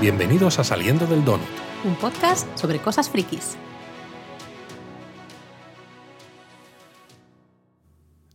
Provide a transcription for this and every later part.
Bienvenidos a Saliendo del Donut. Un podcast sobre cosas frikis.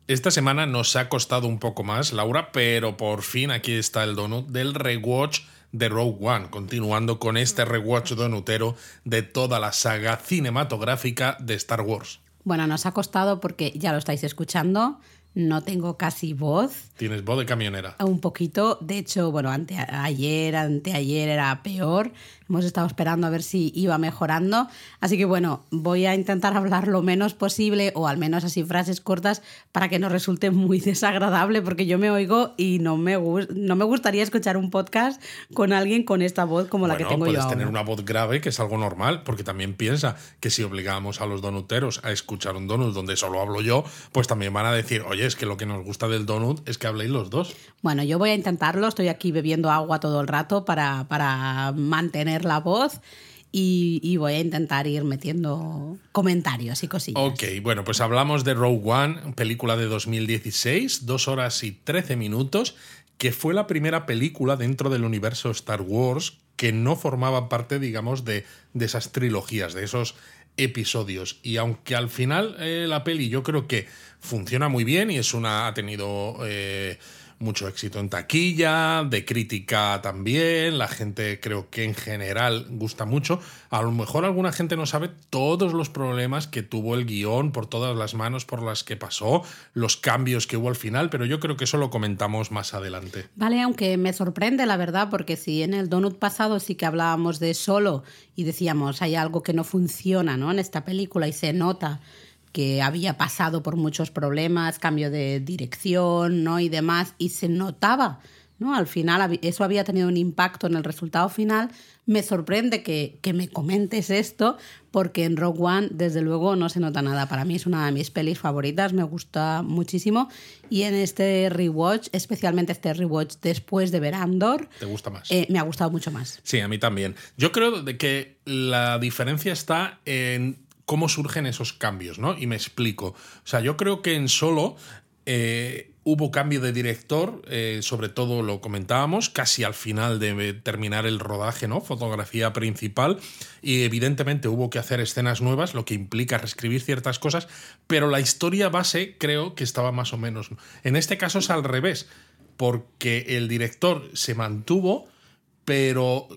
Esta semana nos ha costado un poco más, Laura, pero por fin aquí está el donut del rewatch de Rogue One, continuando con este rewatch donutero de toda la saga cinematográfica de Star Wars. Bueno, nos ha costado porque ya lo estáis escuchando no tengo casi voz. Tienes voz de camionera. Un poquito. De hecho, bueno, ante, ayer, anteayer era peor. Hemos estado esperando a ver si iba mejorando. Así que bueno, voy a intentar hablar lo menos posible o al menos así frases cortas para que no resulte muy desagradable porque yo me oigo y no me, no me gustaría escuchar un podcast con alguien con esta voz como la que tengo yo Puedes tener una voz grave, que es algo normal, porque también piensa que si obligamos a los donuteros a escuchar un donut donde solo hablo yo, pues también van a decir, oye, es que lo que nos gusta del donut es que habléis los dos. Bueno, yo voy a intentarlo, estoy aquí bebiendo agua todo el rato para, para mantener la voz. Y, voy a intentar ir metiendo comentarios y cosillas. Ok, bueno, pues hablamos de Rogue One, película de 2016, dos horas y 13 minutos, que fue la primera película dentro del universo Star Wars que no formaba parte, digamos, de, de esas trilogías, de esos episodios. Y aunque al final eh, la peli yo creo que funciona muy bien y es una. ha tenido. Eh, mucho éxito en taquilla, de crítica también, la gente creo que en general gusta mucho. A lo mejor alguna gente no sabe todos los problemas que tuvo el guion, por todas las manos por las que pasó, los cambios que hubo al final, pero yo creo que eso lo comentamos más adelante. Vale, aunque me sorprende la verdad, porque si en el Donut pasado sí que hablábamos de solo y decíamos hay algo que no funciona ¿no? en esta película y se nota que había pasado por muchos problemas, cambio de dirección ¿no? y demás, y se notaba. ¿no? Al final eso había tenido un impacto en el resultado final. Me sorprende que, que, me comentes esto, porque en Rogue One, desde luego, no se nota nada. Para mí es una de mis pelis favoritas, me gusta muchísimo. Y en este rewatch, especialmente este rewatch después de ver Andor, ¿te gusta más? Eh, me ha gustado mucho más. Sí, a mí también. Yo creo de que la diferencia está en cómo surgen esos cambios, ¿no? Y me explico. O sea, yo creo que en solo eh, hubo cambio de director, eh, sobre todo lo comentábamos, casi al final de terminar el rodaje, ¿no? Fotografía principal. Y evidentemente hubo que hacer escenas nuevas, lo que implica reescribir ciertas cosas, pero la historia base creo que estaba más o menos. En este caso es al revés, porque el director se mantuvo, pero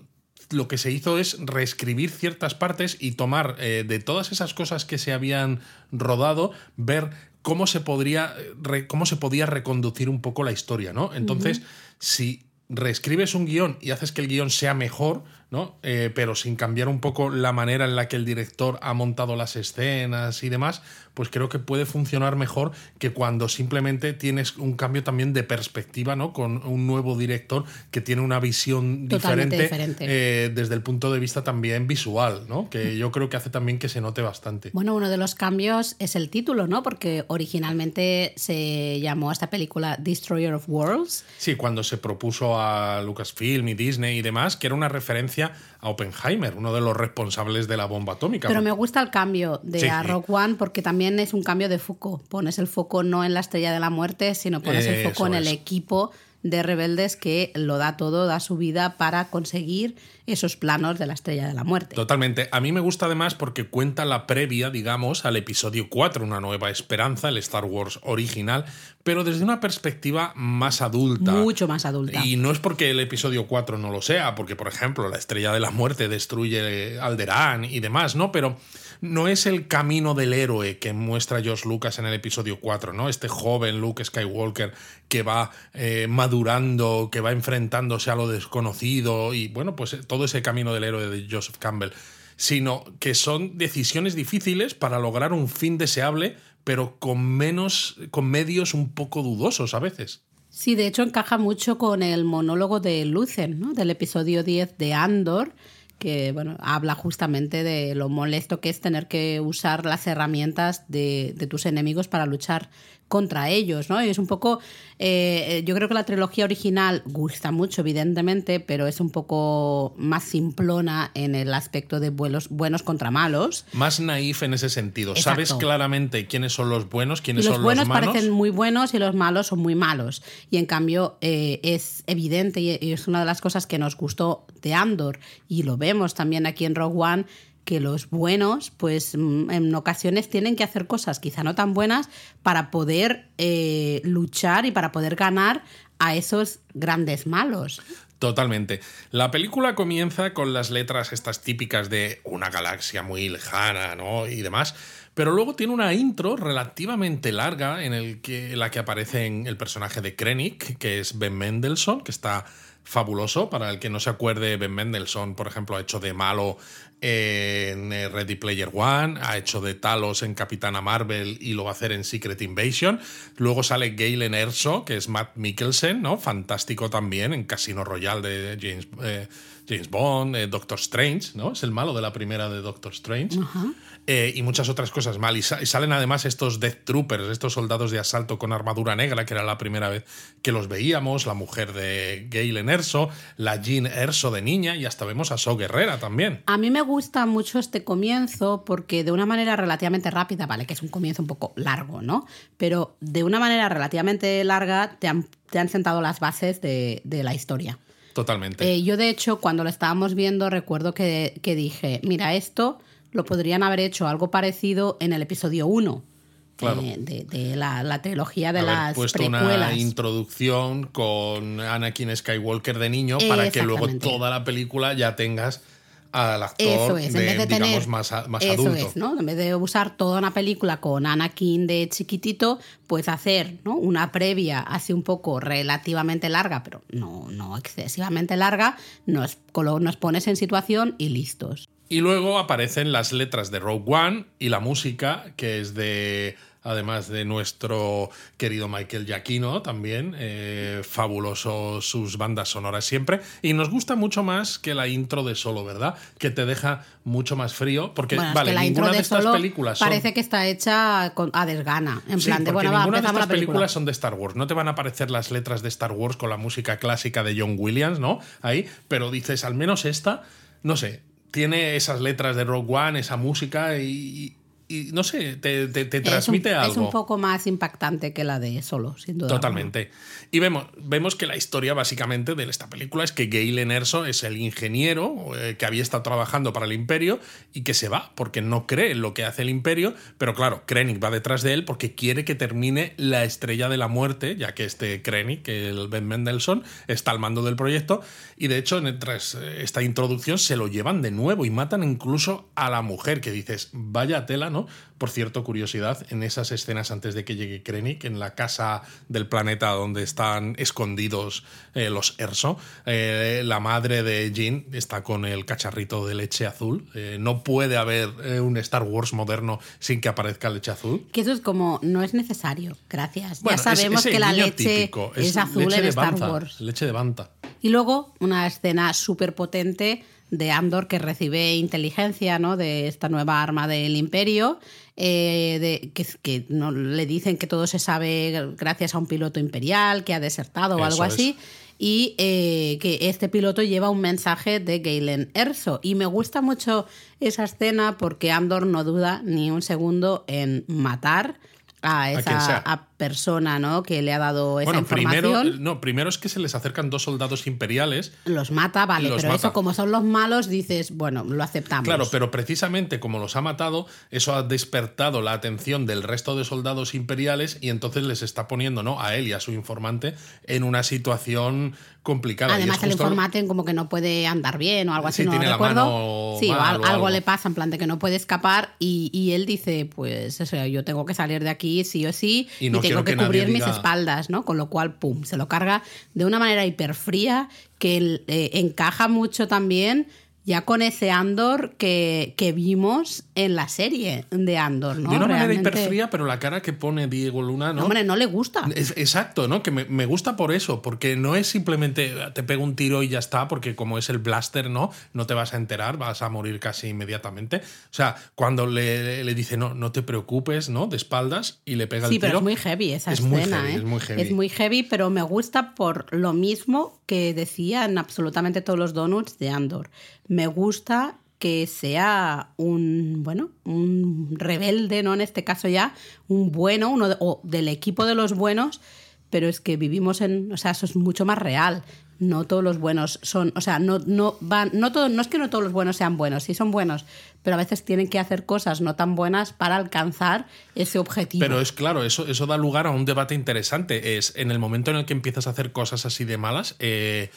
lo que se hizo es reescribir ciertas partes y tomar eh, de todas esas cosas que se habían rodado, ver cómo se podría cómo se podía reconducir un poco la historia, ¿no? Entonces, si reescribes un guion y haces que el guion sea mejor, ¿no? Eh, pero sin cambiar un poco la manera en la que el director ha montado las escenas y demás, pues creo que puede funcionar mejor que cuando simplemente tienes un cambio también de perspectiva, ¿no? Con un nuevo director que tiene una visión diferente, eh, desde el punto de vista también visual, ¿no? Que yo creo que hace también que se note bastante. Bueno, uno de los cambios es el título, ¿no? Porque originalmente se llamó esta película Destroyer of Worlds. Sí, cuando se propuso a Lucasfilm y Disney y demás, que era una referencia a Oppenheimer, uno de los responsables de la bomba atómica. Pero me gusta el cambio de a Rock One porque también es un cambio de foco. Pones el foco no en la estrella de la muerte, sino pones el foco en el equipo de rebeldes que lo da todo, da su vida para conseguir esos planos de la estrella de la muerte. Totalmente. A mí me gusta además porque cuenta la previa, digamos, al episodio 4, Una nueva esperanza, el Star Wars original, pero desde una perspectiva más adulta. Mucho más adulta. Y no es porque el episodio 4 no lo sea, porque, por ejemplo, la estrella de la muerte destruye Alderaan y demás, ¿no? Pero no es el camino del héroe que muestra George Lucas en el episodio 4, ¿no? Este joven Luke Skywalker que va eh, madurando, que va enfrentándose a lo desconocido y, bueno, pues eh, todo ese camino del héroe de Joseph Campbell, sino que son decisiones difíciles para lograr un fin deseable, pero con menos, con medios un poco dudosos a veces. Sí, de hecho encaja mucho con el monólogo de Lucen, ¿no? Del episodio 10 de Andor, que bueno, habla justamente de lo molesto que es tener que usar las herramientas de, tus enemigos para luchar contra ellos, ¿no? Y es un poco, eh, yo creo que la trilogía original gusta mucho, evidentemente, pero es un poco más simplona en el aspecto de buenos, buenos contra malos. Más naif en ese sentido. Sabes claramente quiénes son los buenos, quiénes los son buenos los malos. parecen muy buenos y los malos son muy malos. Y en cambio eh, es evidente y es una de las cosas que nos gustó de Andor y lo vemos también aquí en Rogue One que los buenos, pues mm, en ocasiones tienen que hacer cosas quizá no tan buenas para poder eh, luchar y para poder ganar a esos grandes malos. Totalmente. La película comienza con las letras estas típicas de una galaxia muy lejana, ¿no? Y demás. Pero luego tiene una intro relativamente larga en la que aparece el personaje de Krennic, que es Ben Mendelssohn, que está fabuloso. Para el que no se acuerde, Ben Mendelssohn, por ejemplo, ha hecho de malo en eh, Ready Player One, ha hecho de Talos en Capitana Marvel y lo va a hacer en Secret Invasion. Luego sale Galen Erso, que es Matt Mikkelsen, ¿no? Fantástico también en Casino Royale de James, eh, James Bond, eh, Doctor Strange, ¿no? Es el malo de la primera de Doctor Strange. Eh, y muchas otras cosas mal. Y, salen además estos Death Troopers, estos soldados de asalto con armadura negra, que era la primera vez que los veíamos, la mujer de Galen Erso, la Jean Erso de niña, y hasta vemos a So Guerrera también. A mí me gusta mucho este comienzo porque de una manera relativamente rápida, vale, que es un comienzo un poco largo, ¿no? Pero de una manera relativamente larga te han, te han sentado las bases de, de la historia. Totalmente. Eh, yo, de hecho, cuando lo estábamos viendo, recuerdo que, que dije, mira, esto lo podrían haber hecho algo parecido en el episodio 1. Eh, de, la, trilogía de las puesto una introducción con Anakin Skywalker de niño para que luego toda la película ya tengas al actor en vez de digamos, más, más eso Es, ¿no? En vez de usar toda una película con Anakin de chiquitito, pues hacer ¿no? una previa así un poco relativamente larga, pero no, no excesivamente larga, nos, nos pones en situación y listos. Y luego aparecen las letras de Rogue One y la música, que es de, además de nuestro querido Michael Giacchino, también, eh, fabuloso sus bandas sonoras siempre. Y nos gusta mucho más que la intro de Solo, ¿verdad? Que te deja mucho más frío, porque, vale, la ninguna de, estas películas Parece que está hecha a desgana, en plan de, bueno, ninguna de estas películas son de Star Wars. No te van a aparecer las letras de Star Wars con la música clásica de John Williams, ¿no? Ahí, pero dices, al menos esta, no sé, tiene esas letras de Rogue One, esa música y, y no sé, te, transmite algo. Es un poco más impactante que la de Solo, sin duda. Totalmente. Y vemos, vemos que la historia básicamente de esta película es que Galen Erso es el ingeniero eh, que había estado trabajando para el Imperio y que se va porque no cree en lo que hace el Imperio, pero claro, Krennic va detrás de él porque quiere que termine la estrella de la muerte, ya que este Krennic, el Ben Mendelssohn, está al mando del proyecto y de hecho tras esta introducción se lo llevan de nuevo y matan incluso a la mujer que dices, vaya tela, ¿no? Por cierto, curiosidad, en esas escenas antes de que llegue Krennic, en la casa del planeta donde están escondidos eh, los Erso, eh, la madre de Jean está con el cacharrito de leche azul. Eh, no puede haber un Star Wars moderno sin que aparezca leche azul. Que eso es como, no es necesario, gracias. ya sabemos que la leche es, azul en Star Wars. Leche de banta. Y luego una escena súper potente de Andor que recibe inteligencia ¿no? de esta nueva arma del imperio, eh, de, que, que no, le dicen que todo se sabe gracias a un piloto imperial que ha desertado o algo así. Y eh, que este piloto lleva un mensaje de Galen Erso. Y me gusta mucho esa escena porque Andor no duda ni un segundo en matar a esa persona ¿no? que le ha dado esa información. Primero, no, primero es que se les acercan dos soldados imperiales. Los mata, vale, pero eso como son los malos, dices, bueno, lo aceptamos. Claro, pero precisamente como los ha matado, eso ha despertado la atención del resto de soldados imperiales y entonces les está poniendo ¿no? a él y a su informante en una situación complicada. Además, el informante como que no puede andar bien o algo así, no tiene recuerdo. sí, algo, le pasa, en plan de que no puede escapar y, y él dice, pues yo tengo que salir de aquí sí o sí y, tengo que, cubrir mis espaldas, ¿no? Con lo cual, pum, se lo carga de una manera hiperfría que eh, encaja mucho también ya con ese Andor que, que vimos en la serie de Andor, ¿no? De una manera Realmente- hiperfría, pero la cara que pone Diego Luna, ¿no? Hombre, no le gusta. Es- exacto, ¿no? Que me, me gusta por eso, porque no es simplemente te pego un tiro y ya está, porque como es el blaster, ¿no? No te vas a enterar, vas a morir casi inmediatamente. O sea, cuando le, le dice, no, no te preocupes, ¿no? De espaldas y le pega Sí, el pero tiro. es muy heavy esa Es muy escena, heavy, ¿eh? es muy heavy. Es muy heavy, pero me gusta por lo mismo que decía en absolutamente todos los donuts de Andor. Me gusta que sea un, bueno, un rebelde, ¿no? En este caso ya, un bueno, uno de- o del equipo de los buenos, pero es que vivimos en, o sea, eso es mucho más real. No todos los buenos son, o sea, no, no van, no todo, no es que no todos los buenos sean buenos, sí son buenos, pero a veces tienen que hacer cosas no tan buenas para alcanzar ese objetivo. Pero es claro, eso, eso da lugar a un debate interesante. Es en el momento en el que empiezas a hacer cosas así de malas, eh,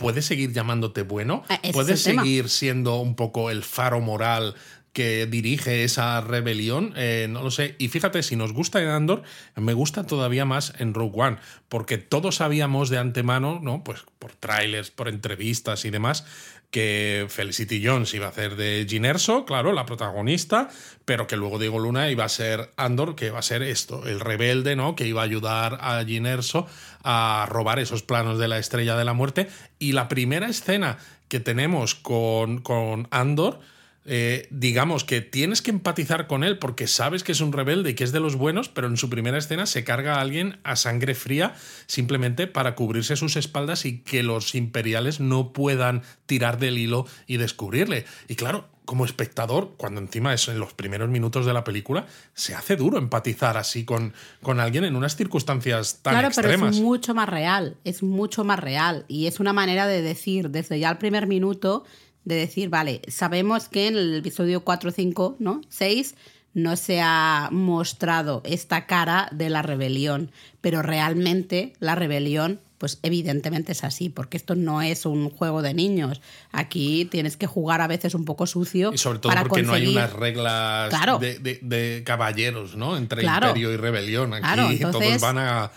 ¿puedes seguir llamándote bueno? Ah, ¿Puedes tema. seguir siendo un poco el faro moral que dirige esa rebelión? Eh, no lo sé. Y fíjate, si nos gusta en Andor, me gusta todavía más en Rogue One, porque todos sabíamos de antemano, ¿no? Pues por trailers, por entrevistas y demás, que Felicity Jones iba a hacer de Jyn Erso, claro, la protagonista, pero que luego Diego Luna iba a ser Andor, que iba a ser esto, el rebelde, ¿no? Que iba a ayudar a Jyn Erso a robar esos planos de la Estrella de la Muerte. Y la primera escena que tenemos con, con Andor, eh, digamos que tienes que empatizar con él porque sabes que es un rebelde y que es de los buenos, pero en su primera escena se carga a alguien a sangre fría simplemente para cubrirse sus espaldas y que los imperiales no puedan tirar del hilo y descubrirle. Y claro, como espectador, cuando encima es en los primeros minutos de la película, se hace duro empatizar así con, con alguien en unas circunstancias tan claro, extremas. pero es mucho más real, es mucho más real. Y es una manera de decir, desde ya el primer minuto, de decir, vale, sabemos que en el episodio 4, 5, ¿no? 6 no se ha mostrado esta cara de la rebelión, pero realmente la rebelión, pues evidentemente es así, porque esto no es un juego de niños. Aquí tienes que jugar a veces un poco sucio. Y sobre todo para porque no hay unas reglas Claro. de, de- de caballeros, ¿no? Entre Claro. imperio y rebelión. Aquí Claro, todos entonces, van a.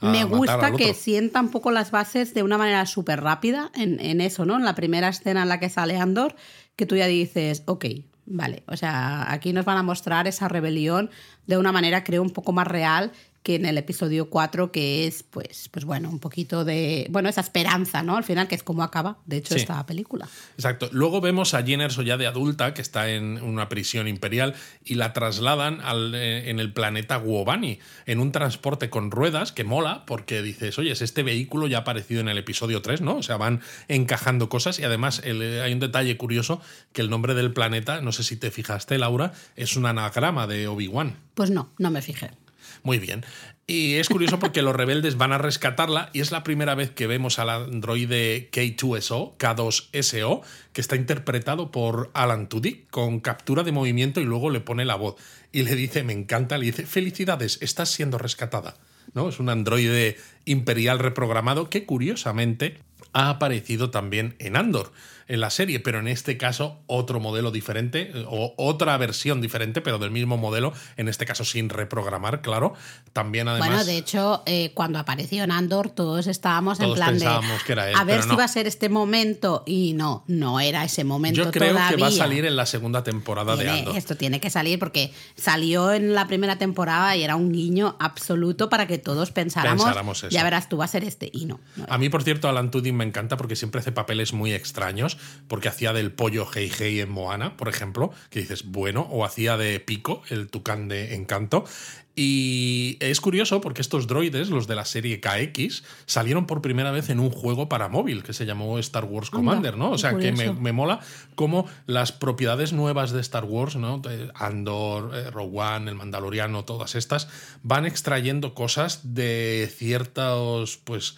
a Me gusta que sienta un poco las bases de una manera súper rápida en, en eso, ¿no? En la primera escena en la que sale Andor, que tú ya dices, ok, vale, o sea, aquí nos van a mostrar esa rebelión de una manera, creo, un poco más real que en el episodio 4, que es, pues, pues bueno, un poquito de, bueno, esa esperanza, ¿no? Al final, que es como acaba, de hecho, Sí. esta película. Exacto. Luego vemos a Erso ya de adulta, que está en una prisión imperial, y la trasladan al, eh, en el planeta Guobani, en un transporte con ruedas que mola, porque dices, oye, es este vehículo ya aparecido en el episodio 3, ¿no? O sea, van encajando cosas y además el- eh, hay un detalle curioso, que el nombre del planeta, no sé si te fijaste, Laura, es un anagrama de Obi-Wan. Pues no, no me fijé. Muy bien. Y es curioso porque los rebeldes van a rescatarla y es la primera vez que vemos al androide K2SO, K2SO, que está interpretado por Alan Tudyk con captura de movimiento y luego le pone la voz. Y le dice, me encanta, le dice, felicidades, estás siendo rescatada. ¿No? Es un androide imperial reprogramado que curiosamente ha aparecido también en Andor, en la serie, pero en este caso otro modelo diferente eh, o otra versión diferente, pero del mismo modelo, en este caso sin reprogramar, claro. También además... Bueno, de hecho, eh, cuando apareció en Andor, todos estábamos Todos en plan de. pensábamos que era él, a ver si no. va a ser este momento. Y no, no era ese momento Yo creo todavía. que va a salir en la segunda temporada de Andor. Esto tiene que salir porque salió en la primera temporada y era un guiño absoluto para que todos pensáramos. Pensáramos eso. Ya verás, tú va a ser este. Y no. A mí, por cierto, Alan Tudyk me encanta porque siempre hace papeles muy extraños, porque hacía del pollo Hei Hei en Moana, por ejemplo, que dices, bueno, o hacía de Pico, el tucán de Encanto. Y es curioso porque estos droides, los de la serie KX, salieron por primera vez en un juego para móvil que se llamó Star Wars Commander, ¿no? O sea, que me, me mola cómo las propiedades nuevas de Star Wars, ¿no? Andor, eh, Rogue One, el Mandaloriano, todas estas, van extrayendo cosas de ciertos, pues,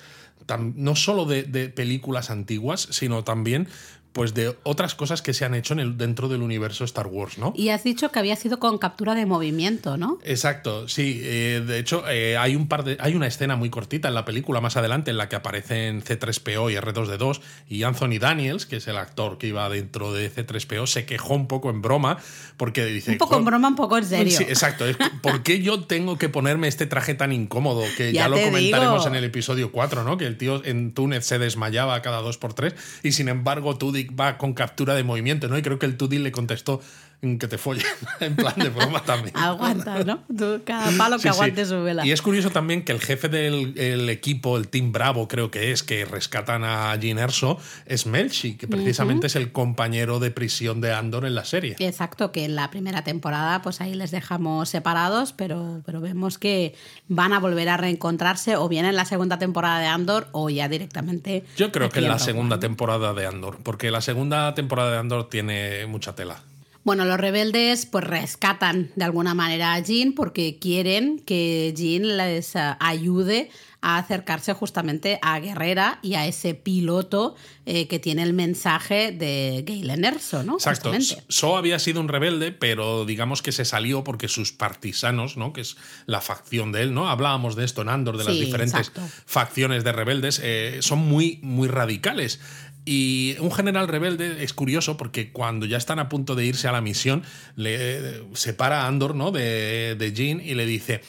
no solo de, películas antiguas, sino también pues de otras cosas que se han hecho en el, dentro del universo Star Wars, ¿no? Y has dicho que había sido con captura de movimiento, ¿no? Exacto, sí. eh, de hecho, eh, hay un par de. hay una escena muy cortita en la película más adelante en la que aparecen C3PO y R2D2 y Anthony Daniels, que es el actor que iba dentro de C3PO, se quejó un poco en broma porque dice. Un poco en "Jo- broma, un poco en serio. Sí, exacto. Es, ¿Por qué yo tengo que ponerme este traje tan incómodo? Que ya, Ya lo comentaremos digo. en el episodio 4, ¿no? Que el tío en Túnez se desmayaba cada dos por tres y sin embargo tú Va con captura de movimiento, ¿no? Y creo que el Tudyk le contestó que te follen, en plan de broma también. Aguanta, ¿no? Tú, cada palo que aguante su vela. Y es curioso también que el jefe del equipo, el Team Bravo, creo que es, que rescatan a Jean Erso, es Melchi, que precisamente es el compañero de prisión de Andor en la serie. Exacto, que en la primera temporada, pues ahí les dejamos separados, pero, pero vemos que van a volver a reencontrarse o bien en la segunda temporada de Andor o ya directamente. Yo creo que en la segunda temporada de Andor, porque la segunda temporada de Andor tiene mucha tela. Bueno, los rebeldes pues rescatan de alguna manera a Jean porque quieren que Jean les eh, ayude a acercarse justamente a Guerrera y a ese piloto eh, que tiene el mensaje de Galen Erso, ¿no? Exacto. So había sido un rebelde, pero digamos que se salió porque sus partisanos, ¿no? Que es la facción de él, ¿no? Hablábamos de esto en Andor, de las diferentes facciones de rebeldes, eh, son muy, muy radicales. Y un general rebelde es curioso porque cuando ya están a punto de irse a la misión, le separa a Andor ¿no? de, de Jean y le dice: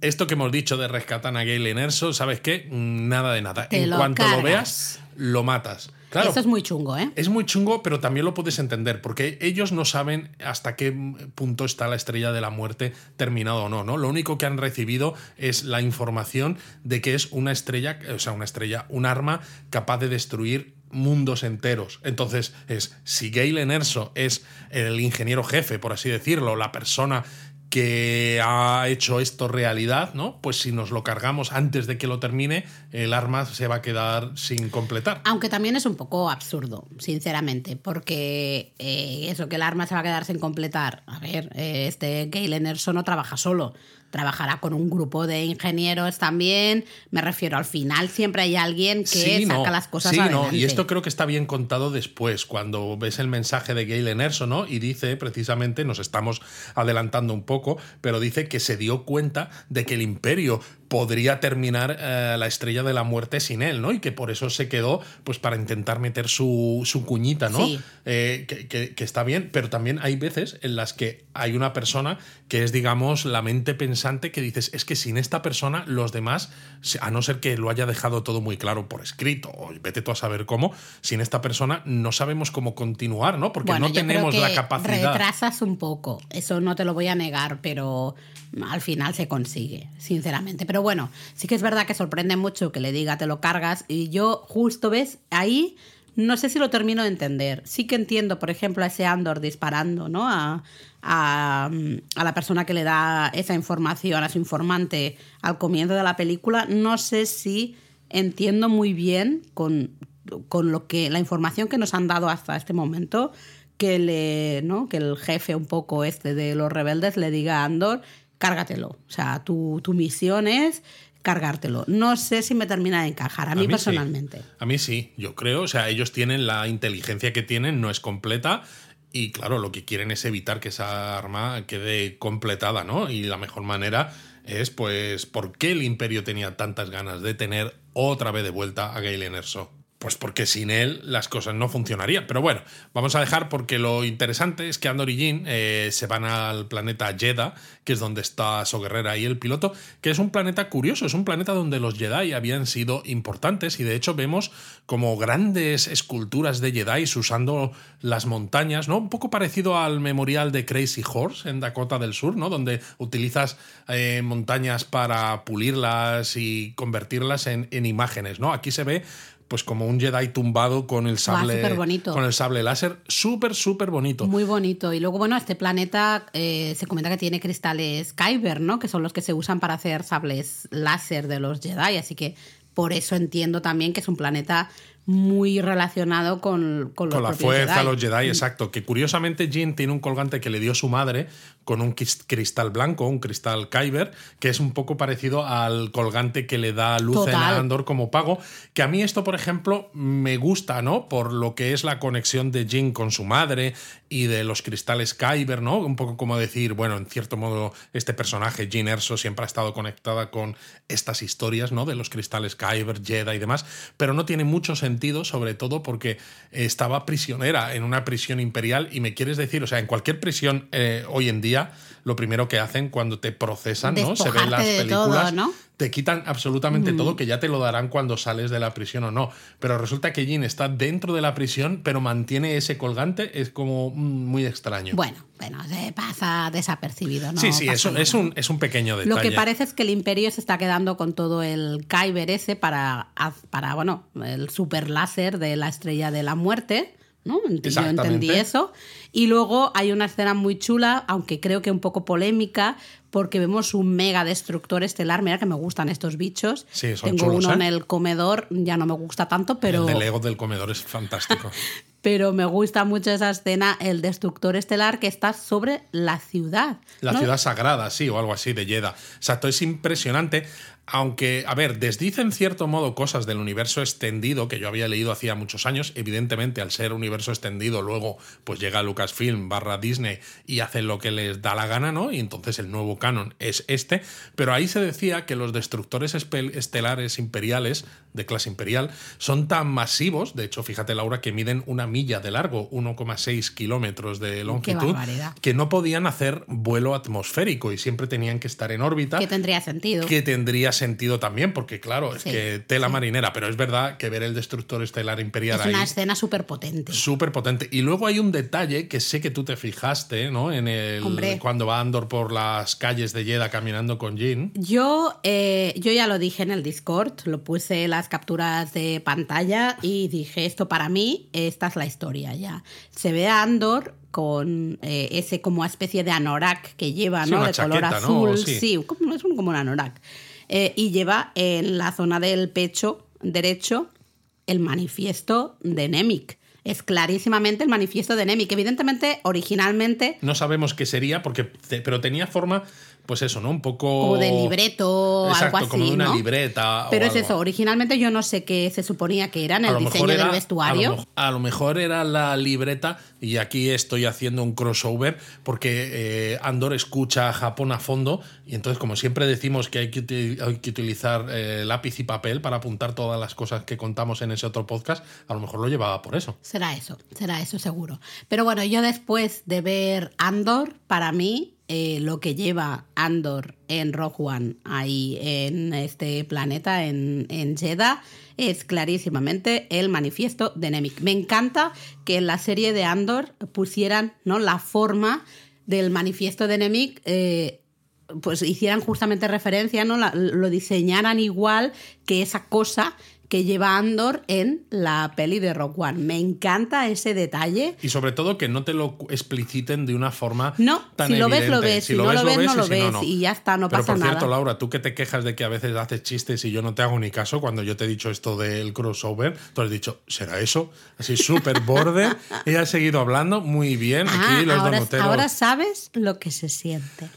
Esto que hemos dicho de rescatar a Galen Erso, ¿sabes qué? Nada de nada. en cuanto lo veas, lo matas. Claro, Eso es muy chungo, ¿eh? Es muy chungo, pero también lo puedes entender, porque ellos no saben hasta qué punto está la estrella de la muerte terminado o no, ¿no? Lo único que han recibido es la información de que es una estrella, o sea, una estrella, un arma capaz de destruir mundos enteros. Entonces, es si Galen Erso es el ingeniero jefe, por así decirlo, la persona que ha hecho esto realidad, ¿no? Pues si nos lo cargamos antes de que lo termine, el arma se va a quedar sin completar. Aunque también es un poco absurdo, sinceramente, porque eh, eso que el arma se va a quedar sin completar. A ver, eh, este Galen Erso no trabaja solo trabajará con un grupo de ingenieros también. Me refiero, al final siempre hay alguien que saca las cosas sí, No. Y esto creo que está bien contado después, cuando ves el mensaje de Galen Erso, ¿no? Y dice precisamente, nos estamos adelantando un poco, pero dice que se dio cuenta de que el imperio podría terminar eh, la estrella de la muerte sin él, ¿no? Y que por eso se quedó, pues para intentar meter su, su cuñita, ¿no? Eh, que, que, está bien, pero también hay veces en las que hay una persona que es, digamos, la mente pensante que dices, es que sin esta persona los demás, a no ser que lo haya dejado todo muy claro por escrito, o vete tú a saber cómo, sin esta persona no sabemos cómo continuar, ¿no? Porque no tenemos la capacidad. Retrasas un poco, eso no te lo voy a negar, pero al final se consigue, sinceramente. Pero bueno, sí que es verdad que sorprende mucho que le diga te lo cargas y yo justo ves ahí no sé si lo termino de entender. Sí que entiendo, por ejemplo, a ese Andor disparando, ¿no? A, a, la persona que le da esa información, a su informante al comienzo de la película. No sé si entiendo muy bien con, con lo que la información que nos han dado hasta este momento que le, ¿no? que el jefe un poco este de los rebeldes le diga a Andor cárgatelo. O sea, tu, tu misión es cargártelo. No sé si me termina de encajar, a mí, personalmente. A mí sí, yo creo. O sea, ellos tienen la inteligencia que tienen, no es completa. Y claro, lo que quieren es evitar que esa arma quede completada, ¿no? Y la mejor manera es, pues, ¿por qué el Imperio tenía tantas ganas de tener otra vez de vuelta a Galen Erso? Pues porque sin él las cosas no funcionarían. Pero bueno, vamos a dejar porque lo interesante es que Andor y Jin eh, se van al planeta Jeddah, que es donde está So Guerrera y el piloto, que es un planeta curioso, es un planeta donde los Jedi habían sido importantes y de hecho vemos como grandes esculturas de Jedi usando las montañas, ¿no? Un poco parecido al memorial de Crazy Horse en Dakota del Sur, ¿no? Donde utilizas eh, montañas para pulirlas y convertirlas en, en imágenes, ¿no? Aquí se ve pues como un Jedi tumbado con el sable con el sable láser, súper súper bonito. Muy bonito. Y luego bueno, este planeta eh, se comenta que tiene cristales Kyber, ¿no? Que son los que se usan para hacer sables láser de los Jedi, así que por eso entiendo también que es un planeta muy relacionado con, con, con la fuerza, los Jedi, exacto. Que curiosamente Jin tiene un colgante que le dio su madre con un cristal blanco, un cristal Kyber, que es un poco parecido al colgante que le da luz en Andor como pago. Que a mí esto, por ejemplo, me gusta, ¿no? Por lo que es la conexión de Jin con su madre y de los cristales Kyber, ¿no? Un poco como decir, bueno, en cierto modo, este personaje, Jin Erso, siempre ha estado conectada con estas historias, ¿no? De los cristales Kyber, Jedi y demás, pero no tiene mucho sentido, sobre todo porque estaba prisionera en una prisión imperial y me quieres decir, o sea, en cualquier prisión eh, hoy en día, lo primero que hacen cuando te procesan, ¿no? Se ven las películas. te quitan absolutamente todo, que ya te lo darán cuando sales de la prisión o no. Pero resulta que Jin está dentro de la prisión, pero mantiene ese colgante, es como mm, muy extraño. Bueno, bueno, se pasa desapercibido, ¿no? sí, sí, nada. es un, es un pequeño detalle. Lo que parece es que el imperio se está quedando con todo el Kyber ese para, para bueno, el super láser de la estrella de la muerte. ¿No? Yo entendí eso. Y luego hay una escena muy chula, aunque creo que un poco polémica, porque vemos un mega destructor estelar. Mira que me gustan estos bichos. Sí, son Tengo chulos, uno ¿eh? en el comedor, ya no me gusta tanto, pero El Lego del comedor es fantástico. pero me gusta mucho esa escena, el destructor estelar que está sobre la ciudad. La ¿no? ciudad sagrada, sí, o algo así, de Jeddah. Exacto, es impresionante. Aunque, a ver, desdice en cierto modo cosas del universo extendido que yo había leído hacía muchos años. Evidentemente, al ser universo extendido, luego pues llega Lucasfilm barra Disney y hacen lo que les da la gana, ¿no? Y entonces el nuevo canon es este. Pero ahí se decía que los destructores estelares imperiales, de clase imperial, son tan masivos, de hecho, fíjate Laura, que miden una milla de largo, 1,6 kilómetros de longitud, que no podían hacer vuelo atmosférico y siempre tenían que estar en órbita. Que tendría sentido. Que tendría sentido también, porque claro, es Sí, que tela marinera, pero es verdad que ver el destructor estelar imperial Es ahí una escena súper potente. súper potente. Y luego hay un detalle que sé que tú te fijaste, ¿no? En el Hombre. cuando va Andor por las calles de Jeddah caminando con Jin. Yo, eh, yo ya lo dije en el Discord, lo puse las capturas de pantalla y dije, esto para mí, esta es la historia ya. Se ve a Andor con eh, ese como especie de anorak que lleva, Sí, ¿no? De color chaqueta, ¿no? azul, Sí. sí, como, es un, como un anorak. Eh, y lleva en la zona del pecho derecho el manifiesto de Nemik. Es clarísimamente el manifiesto de Nemik. Evidentemente, originalmente No sabemos qué sería, porque pero tenía forma, pues eso, ¿no? Un poco. como de libreto, Exacto, algo así, como de una ¿no? libreta. o Pero es algo. eso, originalmente yo no sé qué se suponía que era en el diseño era- del vestuario. A lo, mo- a lo mejor era la libreta, y aquí estoy haciendo un crossover, porque eh, Andor escucha a Japón a fondo, y entonces, como siempre decimos que hay que, hay que utilizar eh, lápiz y papel para apuntar todas las cosas que contamos en ese otro podcast, a lo mejor lo llevaba por eso. Será eso, será eso seguro. Pero bueno, yo después de ver Andor, para mí, eh, lo que lleva Andor en Rogue One, ahí en este planeta, en, en Jeddah, es clarísimamente el manifiesto de Nemik. Me encanta que en la serie de Andor pusieran ¿no? la forma del manifiesto de Nemik. eh, pues hicieran justamente referencia, ¿no? La- lo diseñaran igual que esa cosa que lleva Andor en la peli de Rock One. Me encanta ese detalle. Y sobre todo que no te lo expliciten de una forma No, tan si lo ves, lo ves, si no lo ves, no y lo ves, y ya está, no Pero pasa por cierto, nada. Laura, tú que te quejas de que a veces haces chistes y yo no te hago ni caso cuando yo te he dicho esto del crossover, tú has dicho, ¿será eso? Así súper borde. y has seguido hablando muy bien. Ah, Aquí los ahora, donoteros. ahora sabes lo que se siente.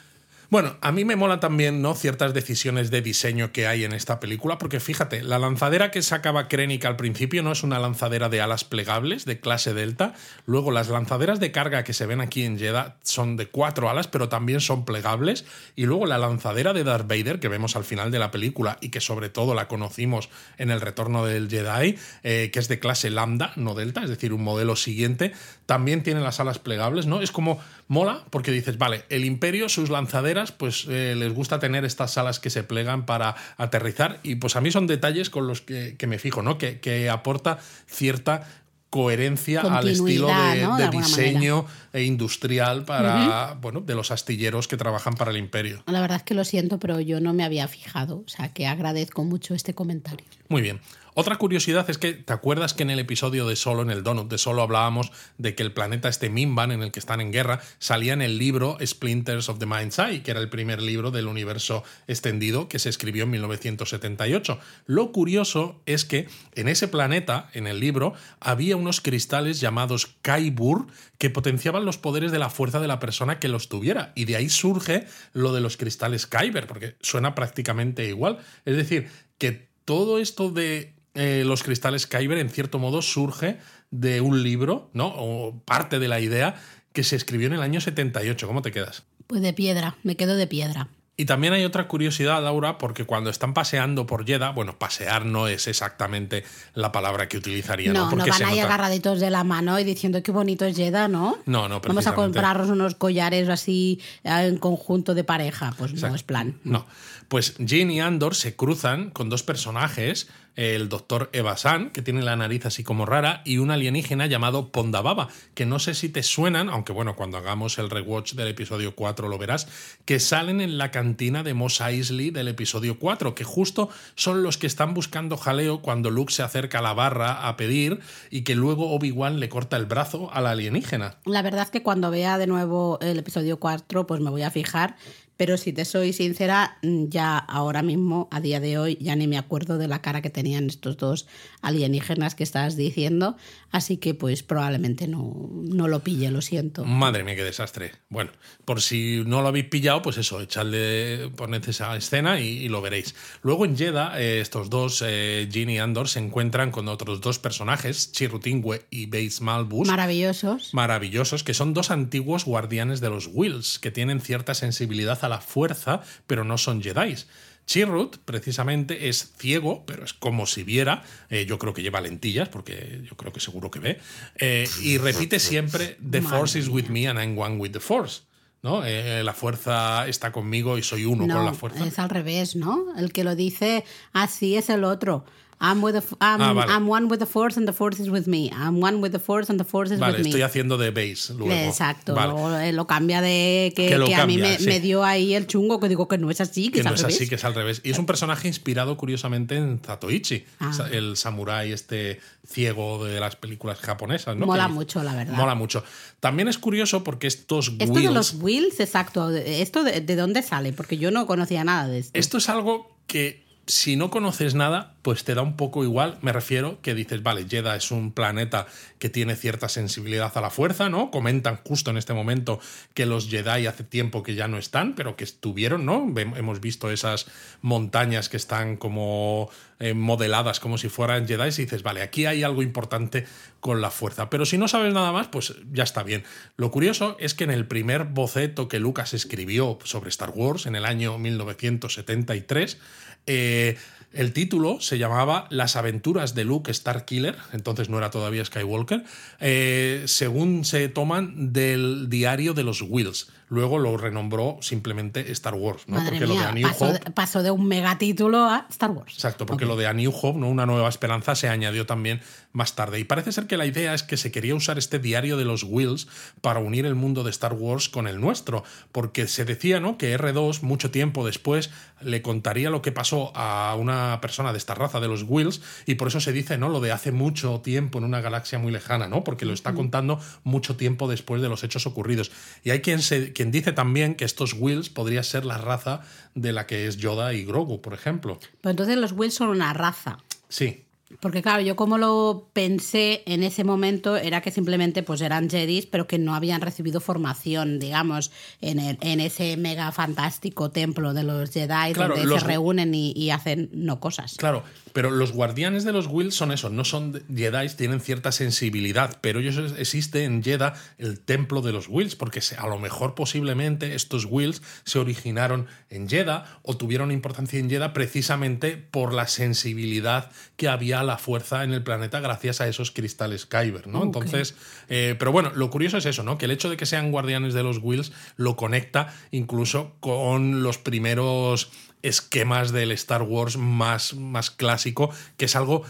Bueno, a mí me mola también, ¿no? Ciertas decisiones de diseño que hay en esta película, porque fíjate, la lanzadera que sacaba Krennic al principio no es una lanzadera de alas plegables de clase Delta. Luego, las lanzaderas de carga que se ven aquí en Jeddah son de cuatro alas, pero también son plegables. Y luego la lanzadera de Darth Vader, que vemos al final de la película y que sobre todo la conocimos en el retorno del Jedi, eh, que es de clase Lambda, no Delta, es decir, un modelo siguiente, también tiene las alas plegables, ¿no? Es como mola porque dices, vale, el Imperio, sus lanzaderas, pues eh, les gusta tener estas alas que se plegan para aterrizar y pues a mí son detalles con los que, que me fijo, ¿no? Que, que aporta cierta coherencia al estilo de, ¿no? De de alguna diseño e industrial para, bueno, de los astilleros que trabajan para el Imperio. La verdad es que lo siento, pero yo no me había fijado. O sea, que agradezco mucho este comentario. Muy bien. Otra curiosidad es que, ¿te acuerdas que en el episodio de Solo, en el Donut de Solo, hablábamos de que el planeta este Mimban, en el que están en guerra, salía en el libro Splinters of the Mind's Eye, que era el primer libro del universo extendido que se escribió en 1978? Lo curioso es que en ese planeta, en el libro, había unos cristales llamados Kaibur que potenciaban los poderes de la fuerza de la persona que los tuviera. Y de ahí surge lo de los cristales Kyber, porque suena prácticamente igual. Es decir, que todo esto de eh, los cristales Kyber, en cierto modo, surge de un libro, ¿no? O parte de la idea que se escribió en el año 78. ¿Cómo te quedas? Pues de piedra, me quedo de piedra. Y también hay otra curiosidad, Laura, porque cuando están paseando por Jeddah, bueno, pasear no es exactamente la palabra que utilizaría. No, no, no, van ahí agarraditos de la mano y diciendo qué bonito es Jeddah, ¿no? No, no, Vamos a comprarnos unos collares así eh, en conjunto de pareja. Pues no es plan. No. Pues Jean y Andor se cruzan con dos personajes el doctor Evasan, que tiene la nariz así como rara, y un alienígena llamado Pondababa, que no sé si te suenan, aunque bueno, cuando hagamos el rewatch del episodio 4 lo verás, que salen en la cantina de Mos Eisley del episodio 4, que justo son los que están buscando jaleo cuando Luke se acerca a la barra a pedir y que luego Obi-Wan le corta el brazo a la alienígena. La verdad es que cuando vea de nuevo el episodio 4, pues me voy a fijar pero si te soy sincera, mm, ya ahora mismo, a día de hoy, ya ni me acuerdo de la cara que tenían estos dos alienígenas que estabas diciendo, así que pues probablemente no, no lo pille, lo siento. Madre mía, qué desastre. Bueno, por si no lo habéis pillado, pues eso, echadle, poned esa escena y, lo veréis. Luego en Jeddah, eh, estos dos, eh, y Andor, se encuentran con otros dos personajes, Chirutingwe y Bates Malbus. Maravillosos. Maravillosos, que son dos antiguos guardianes de los Wills, que tienen cierta sensibilidad a la fuerza, pero no son Jedi. Chirrut, precisamente, es ciego, pero es como si viera. Eh, yo creo que lleva lentillas, porque yo creo que seguro que ve. Eh, y repite siempre: The Force is with me and I'm one with the Force. ¿no? Eh, la fuerza está conmigo y soy uno con la fuerza. Es al revés, ¿no? El que lo dice así es el otro. I'm, with the, I'm, ah, vale. I'm, one with the force and the force is with me. I'm one with the force and the force is vale, with me. Estoy haciendo de base luego. Exacto. Vale. Eh, lo cambia de que, que, que cambia, a mí me, sí. me, dio ahí el chungo que digo que no es así, que, que es no al es revés. así, que es al revés. Y es un personaje inspirado curiosamente en Zatoichi, ah. el samurái este ciego de las películas japonesas. ¿no? Mola mucho, la verdad. Mola mucho. También es curioso porque estos Esto wheels, de los wheels, exacto. ¿Esto de, de dónde sale? Porque yo no conocía nada de esto. Esto es algo que si no conoces nada, pues te da un poco igual. Me refiero que dices, vale, Jeddah es un planeta que tiene cierta sensibilidad a la fuerza, ¿no? Comentan justo en este momento que los Jedi hace tiempo que ya no están, pero que estuvieron, ¿no? Hemos visto esas montañas que están como eh, modeladas como si fueran Jedi y dices, vale, aquí hay algo importante con la fuerza. Pero si no sabes nada más, pues ya está bien. Lo curioso es que en el primer boceto que Lucas escribió sobre Star Wars en el año 1973, eh, el título se llamaba Las aventuras de Luke Starkiller, entonces no era todavía Skywalker, eh, según se toman del diario de los Wills. Luego lo renombró simplemente Star Wars, ¿no? Madre porque mía, lo de A New pasó, Hope. de, pasó de un megatítulo a Star Wars. Exacto, porque lo de A New Hope, ¿no? Una nueva esperanza, se añadió también más tarde. Y parece ser que la idea es que se quería usar este diario de los Wills para unir el mundo de Star Wars con el nuestro. Porque se decía, ¿no? Que R2, mucho tiempo después, le contaría lo que pasó a una persona de esta raza de los Wills. Y por eso se dice, ¿no? Lo de hace mucho tiempo en una galaxia muy lejana, ¿no? Porque lo está contando mucho tiempo después de los hechos ocurridos. Y hay quien, se, quien dice también que estos Wills podría ser la raza de la que es Yoda y Grogu, por ejemplo. Pero entonces los Wills son una raza. Sí, Porque claro, yo como lo pensé en ese momento era que simplemente pues eran Jedis, pero que no habían recibido formación, digamos, en, el- en ese mega fantástico templo de los Jedi Claro, donde los- se reúnen y, y hacen no cosas. Claro, pero los guardianes de los Wills son eso, no son Jedi, tienen cierta sensibilidad, pero ellos existe en Jeddah el templo de los Wills, porque a lo mejor posiblemente estos Wills se originaron en Jeddah o tuvieron importancia en Jeddah precisamente por la sensibilidad que había a la fuerza en el planeta gracias a esos cristales Kyber, ¿no? Entonces, eh, pero bueno, lo curioso es eso, ¿no? Que el hecho de que sean guardianes de los Wills lo conecta incluso con los primeros esquemas del Star Wars más, más clásico, que es algo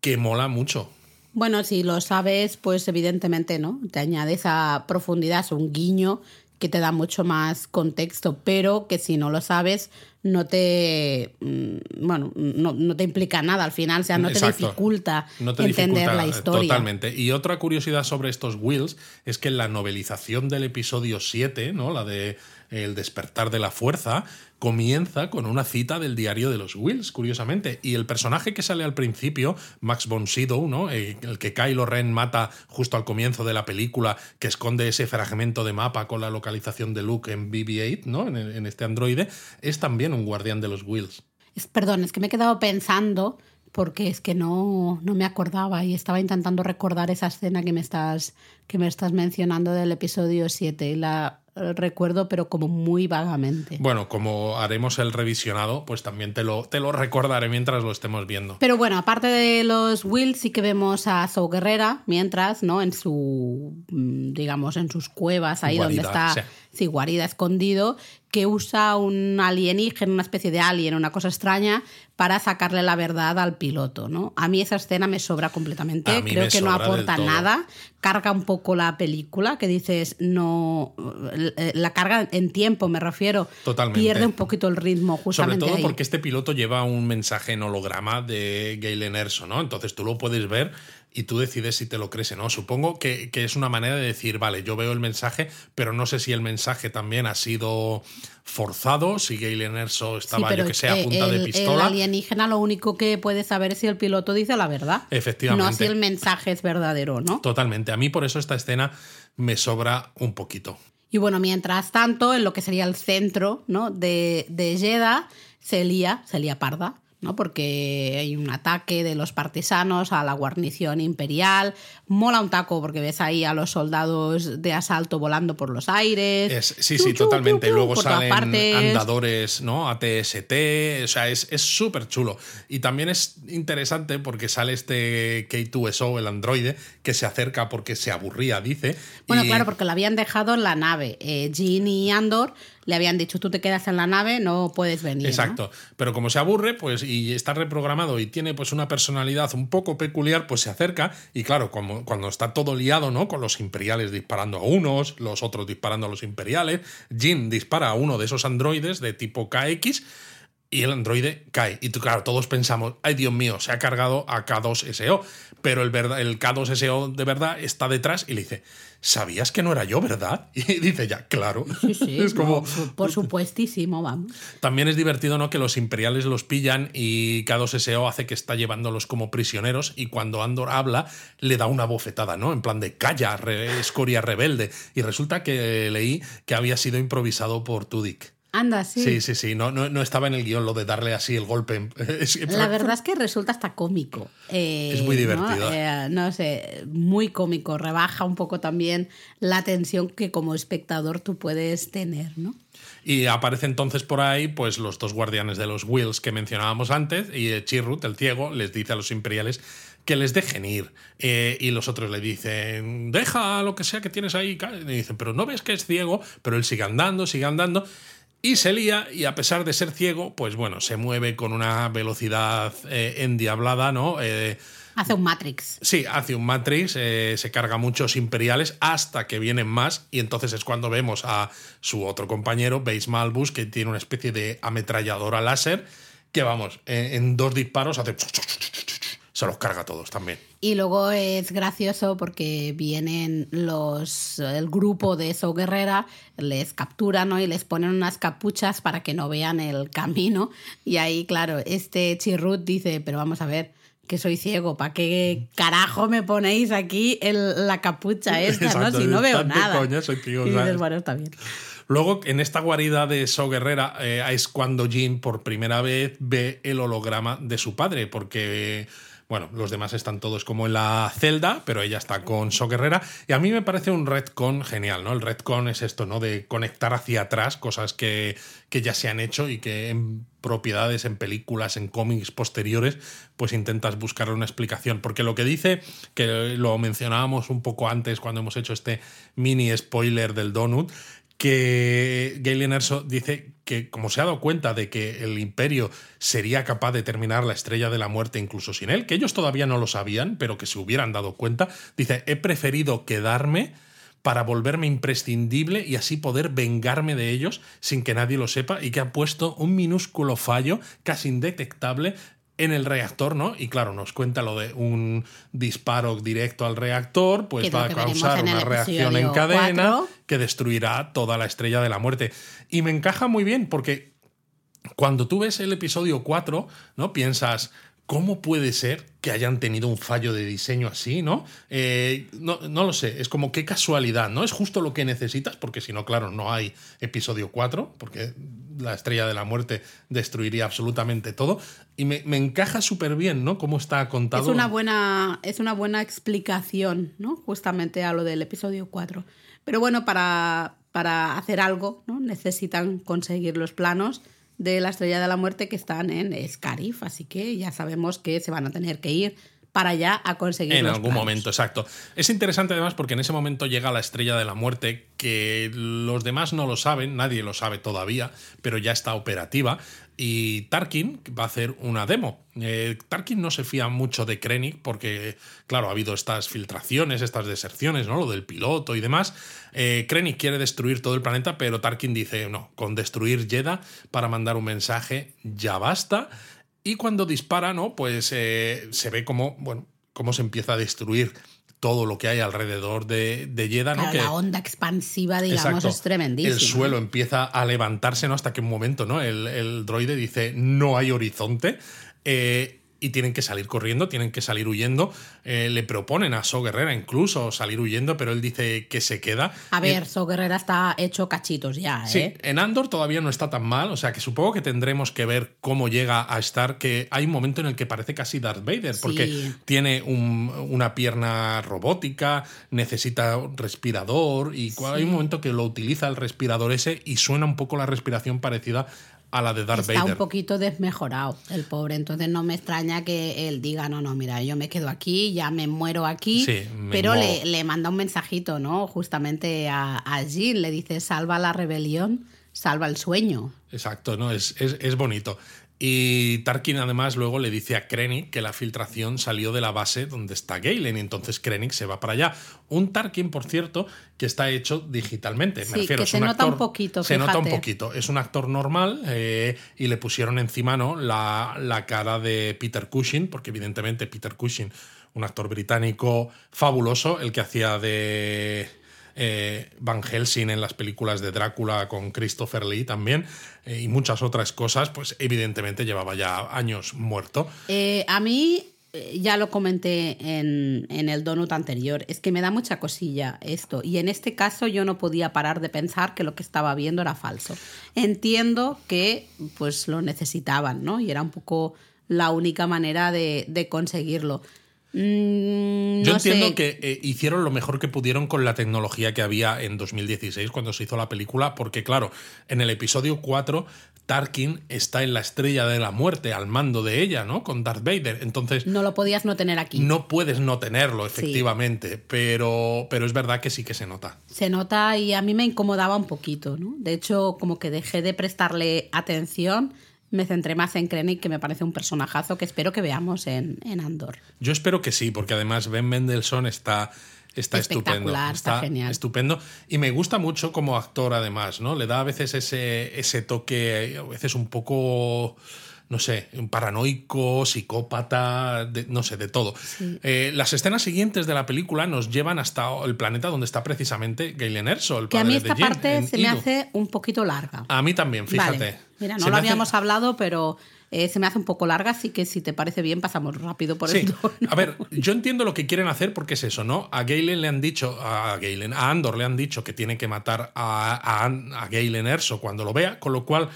que mola mucho. Bueno, si lo sabes, pues evidentemente, ¿no? Te añade esa profundidad, es un guiño que te da mucho más contexto, pero que si no lo sabes, no te mm, bueno, no, no te implica nada al final, o sea, no te dificulta No te entender dificulta, la historia. Totalmente. Y otra curiosidad sobre estos Wills es que en la novelización del episodio 7, ¿no? La de El despertar de la fuerza, comienza con una cita del diario de los Wills, curiosamente. Y el personaje que sale al principio, Max von Sydow, ¿no? Eh, El que Kylo Ren mata justo al comienzo de la película, que esconde ese fragmento de mapa con la localización de Luke en BB-8, ¿no? En, este androide, es también un guardián de los Wills. Es- perdón, es que me he quedado pensando porque es que no, no me acordaba y estaba intentando recordar esa escena que me estás, que me estás mencionando del episodio 7 y la recuerdo, pero como muy vagamente. Bueno, como haremos el revisionado, pues también te lo, te lo recordaré mientras lo estemos viendo. Pero bueno, aparte de los Wills, sí que vemos a Zoe Guerrera mientras, ¿no? En su, mm, digamos, en sus cuevas, ahí donde está, sí. Sí, guarida, escondido, que usa un alienígena, una especie de alien, una cosa extraña, para sacarle la verdad al piloto, ¿no? A mí esa escena me sobra completamente, creo que no aporta todo. nada, carga un poco la película, que dices, no, eh, la carga en tiempo, me refiero, Totalmente. pierde un poquito el ritmo Sobre justamente todo ahí. porque este piloto lleva un mensaje en holograma de Galen Erso, ¿no? Entonces tú lo puedes ver y tú decides si te lo crees o no. Supongo que, que es una manera de decir, vale, yo veo el mensaje, pero no sé si el mensaje también ha sido forzado, si Galen Erso estaba, yo que sé, a eh, punta el, de el pistola. alienígena lo único que puede saber es si el piloto dice la verdad. Efectivamente. No si el mensaje es verdadero, ¿no? Totalmente. A mí por eso esta escena me sobra un poquito. Y bueno, mientras tanto, en lo que sería el centro ¿no? de, de Jeddah, se lía, se lía parda. ¿No? Porque hay un ataque de los partisanos a la guarnición imperial. Mola un taco porque ves ahí a los soldados de asalto volando por los aires. Es- sí, Chu, sí, chu, totalmente. chu, chu, Luego salen andadores, ¿no? ATST. O sea, es es súper chulo. Y también es interesante porque sale este K2SO, el androide, que se acerca porque se aburría, dice. Bueno, y- claro, porque lo habían dejado en la nave. Eh, Jean y Andor le habían dicho, tú te quedas en la nave, no puedes venir. ¿no? Exacto. Pero como se aburre, pues, y está reprogramado y tiene pues una personalidad un poco peculiar, pues se acerca. Y claro, como, cuando está todo liado, ¿no? Con los imperiales disparando a unos, los otros disparando a los imperiales, Jin dispara a uno de esos androides de tipo KX. Y el androide cae. Y tú, claro, todos pensamos, ay Dios mío, se ha cargado a K2SO. Pero el, verdad, el K2SO de verdad está detrás y le dice, ¿sabías que no era yo, verdad? Y dice ya, claro. Sí, sí, es como, no, por- por supuestísimo, vamos. también es divertido, ¿no? Que los imperiales los pillan y K2SO hace que está llevándolos como prisioneros y cuando Andor habla le da una bofetada, ¿no? En plan de calla, re- escoria rebelde. Y resulta que leí que había sido improvisado por Tudyk. Anda, sí. Sí, sí, sí. No, no, no estaba en el guion lo de darle así el golpe. La verdad es que resulta hasta cómico. Eh, Es muy ¿no? divertido. Eh, ¿no? sé, muy cómico. Rebaja un poco también la tensión que como espectador tú puedes tener, ¿no? Y aparece entonces por ahí pues los dos guardianes de los Wills que mencionábamos antes y eh, Chirrut, el ciego, les dice a los imperiales que les dejen ir. Eh, y los otros le dicen, deja lo que sea que tienes ahí. ca-". Y le dicen, pero no ves que es ciego, pero él sigue andando, sigue andando. Y se lía y a pesar de ser ciego, pues bueno, se mueve con una velocidad eh, endiablada, ¿no? Eh, Hace un Matrix. Sí, hace un Matrix, eh, se carga muchos imperiales hasta que vienen más y entonces es cuando vemos a su otro compañero, Base Malbus, que tiene una especie de ametralladora láser que vamos, eh, en dos disparos hace... Se los carga a todos también. Y luego es gracioso porque vienen los el grupo de So Guerrera, les capturan ¿no? y les ponen unas capuchas para que no vean el camino. Y ahí, claro, este Chirrut dice, pero vamos a ver, que soy ciego, ¿para qué carajo me ponéis aquí el- la capucha esta, Exacto, no? Si no veo nada. coña, soy ciego, y dices, bueno, está bien. Luego, en esta guarida de So Guerrera, eh, es cuando Jin por primera vez ve el holograma de su padre, porque, bueno, los demás están todos como en la celda, pero ella está con So Guerrera. Y a mí me parece un retcon genial, ¿no? El retcon es esto, ¿no? De conectar hacia atrás cosas que, que ya se han hecho y que en propiedades, en películas, en cómics posteriores, pues intentas buscar una explicación. Porque lo que dice, que lo mencionábamos un poco antes cuando hemos hecho este mini spoiler del Donut, que Galen Erso dice que como se ha dado cuenta de que el imperio sería capaz de terminar la estrella de la muerte incluso sin él, que ellos todavía no lo sabían, pero que se hubieran dado cuenta, dice, he preferido quedarme para volverme imprescindible y así poder vengarme de ellos sin que nadie lo sepa y que ha puesto un minúsculo fallo casi indetectable en el reactor, ¿no? Y claro, nos cuenta lo de un disparo directo al reactor, pues va a causar una reacción en cadena que destruirá toda la estrella de la muerte. Y me encaja muy bien porque cuando tú ves el episodio 4, ¿no? Piensas, ¿cómo puede ser que hayan tenido un fallo de diseño así, ¿no? Eh, no? No lo sé, es como qué casualidad, ¿no? Es justo lo que necesitas, porque si no, claro, no hay episodio 4, porque la estrella de la muerte destruiría absolutamente todo. Y me, me encaja súper bien, ¿no? Cómo está contado. Es una buena, es una buena explicación, ¿no? Justamente a lo del episodio 4. Pero bueno, para, para hacer algo, ¿no? necesitan conseguir los planos de la Estrella de la Muerte que están en Scarif, así que ya sabemos que se van a tener que ir para allá a conseguir. En los algún planos. momento, exacto. Es interesante además porque en ese momento llega la estrella de la muerte que los demás no lo saben, nadie lo sabe todavía, pero ya está operativa. Y Tarkin va a hacer una demo. Eh, Tarkin no se fía mucho de Krennic porque, claro, ha habido estas filtraciones, estas deserciones, ¿no? Lo del piloto y demás. Eh, Krennic quiere destruir todo el planeta, pero Tarkin dice, no, con destruir Jeddah para mandar un mensaje ya basta. Y cuando dispara, ¿no? Pues eh, se ve como, bueno, cómo se empieza a destruir todo lo que hay alrededor de, de Jeddah, ¿no? Claro, la onda expansiva, digamos, Exacto. es tremendísima. El suelo empieza a levantarse, ¿no? Hasta que un momento, ¿no? El, el droide dice, no hay horizonte. eh, y tienen que salir corriendo, tienen que salir huyendo. Eh, le proponen a So Guerrera incluso salir huyendo, pero él dice que se queda. A ver, So Guerrera está hecho cachitos ya, ¿eh? Sí, en Andor todavía no está tan mal, o sea que supongo que tendremos que ver cómo llega a estar, que hay un momento en el que parece casi Darth Vader, porque Sí. tiene un- una pierna robótica, necesita un respirador, y hay un momento que lo utiliza el respirador ese y suena un poco la respiración parecida a la de Darth Está Vader. un poquito desmejorado el pobre, entonces no me extraña que él diga, no, no, mira, yo me quedo aquí, ya me muero aquí, Sí, me pero le, le manda un mensajito, ¿no? Justamente a, a Jill, le dice, salva la rebelión, salva el sueño. Exacto, ¿no? Es, es, es bonito. Y Tarkin además luego le dice a Krennic que la filtración salió de la base donde está Galen y entonces Krennic se va para allá. Un Tarkin, por cierto, que está hecho digitalmente. Sí, Me refiero, que es se un nota un poquito, Se nota un poquito. Es un actor normal eh, y le pusieron encima ¿no? la, la cara de Peter Cushing, porque evidentemente Peter Cushing, un actor británico fabuloso, el que hacía de eh, Van Helsing en las películas de Drácula con Christopher Lee también eh, y muchas otras cosas, pues evidentemente llevaba ya años muerto. Eh, a mí, ya lo comenté en, en el donut anterior, es que me da mucha cosilla esto. Y en este caso yo no podía parar de pensar que lo que estaba viendo era falso. Entiendo que pues lo necesitaban, ¿no? Y era un poco la única manera de conseguirlo. Mm, Yo no entiendo sé. que eh, hicieron lo mejor que pudieron con la tecnología que había en 2016 cuando se hizo la película, porque claro, en el episodio 4 Tarkin está en la estrella de la muerte al mando de ella, ¿no? Con Darth Vader. Entonces, No lo podías no tener aquí. no puedes no tenerlo, efectivamente, pero, pero es verdad que sí que se nota. Se nota y a mí me incomodaba un poquito, ¿no? De hecho, como que dejé de prestarle atención, me centré más en Krennic, que me parece un personajazo que espero que veamos en, en Andor. Yo espero que sí, porque además Ben Mendelssohn está, está estupendo. Espectacular, está genial. estupendo. Y me gusta mucho como actor, además, ¿no? Le da a veces ese, ese toque, a veces un poco. No sé, un paranoico, psicópata, de- no sé, de todo. Eh, las escenas siguientes de la película nos llevan hasta el planeta donde está precisamente Galen Erso, el Que a padre mí de esta parte se me hace un poquito larga. A mí también, fíjate. Vale. Mira, no Se lo hace- habíamos hablado, pero eh, se me hace un poco larga, así que si te parece bien pasamos rápido por Sí. esto. ¿no? A ver, yo entiendo lo que quieren hacer porque es eso, ¿no? A Galen le han dicho, a Galen, a Andor le han dicho que tiene que matar a, a, a Galen Erso cuando lo vea, con lo cual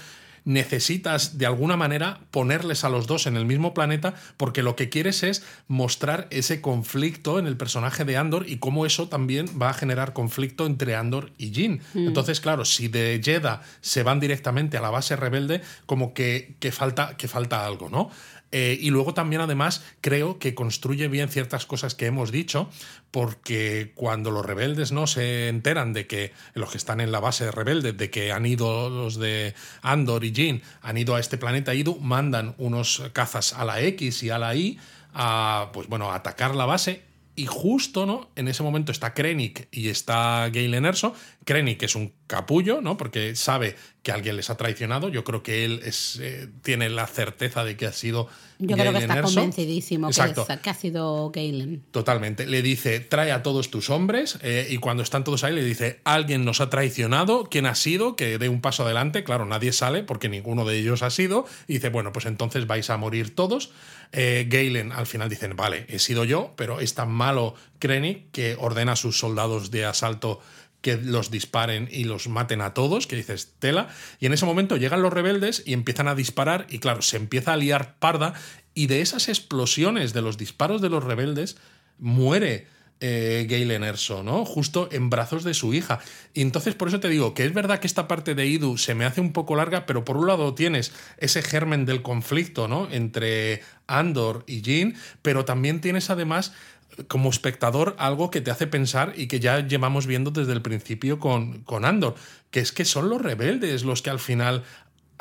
necesitas de alguna manera ponerles a los dos en el mismo planeta porque lo que quieres es mostrar ese conflicto en el personaje de Andor y cómo eso también va a generar conflicto entre Andor y Jin. Entonces, claro, si de Jeddah se van directamente a la base rebelde, como que, que falta, que falta algo, ¿no? Eh, y luego también, además, creo que construye bien ciertas cosas que hemos dicho, porque cuando los rebeldes no se enteran de que los que están en la base rebelde, de que han ido los de Andor y Jin, han ido a este planeta Idu, mandan unos cazas a la X y a la Y a, pues bueno, a atacar la base. Y justo, ¿no? En ese momento está Krennic y está Galen Erso. Krennic es un capullo, ¿no? Porque sabe que alguien les ha traicionado. Yo creo que él es, eh, tiene la certeza de que ha sido Yo creo que Galen está Erso. convencidísimo que, Exacto. es- que ha sido Galen. Totalmente. Le dice, trae a todos tus hombres eh, y cuando están todos ahí le dice, alguien nos ha traicionado, ¿quién ha sido? Que dé un paso adelante. Claro, nadie sale porque ninguno de ellos ha sido. Y dice, bueno, pues entonces vais a morir todos. Eh, Galen al final dicen, vale, he sido yo, pero es tan malo Krennic que ordena a sus soldados de asalto que los disparen y los maten a todos, que dices, tela. Y en ese momento llegan los rebeldes y empiezan a disparar y claro, se empieza a liar parda y de esas explosiones de los disparos de los rebeldes muere eh, Galen Erso, ¿no? Justo en brazos de su hija. Y entonces por eso te digo que es verdad que esta parte de Idu se me hace un poco larga, pero por un lado tienes ese germen del conflicto, ¿no? Entre Andor y Jean, pero también tienes además como espectador algo que te hace pensar y que ya llevamos viendo desde el principio con, con Andor, que es que son los rebeldes los que al final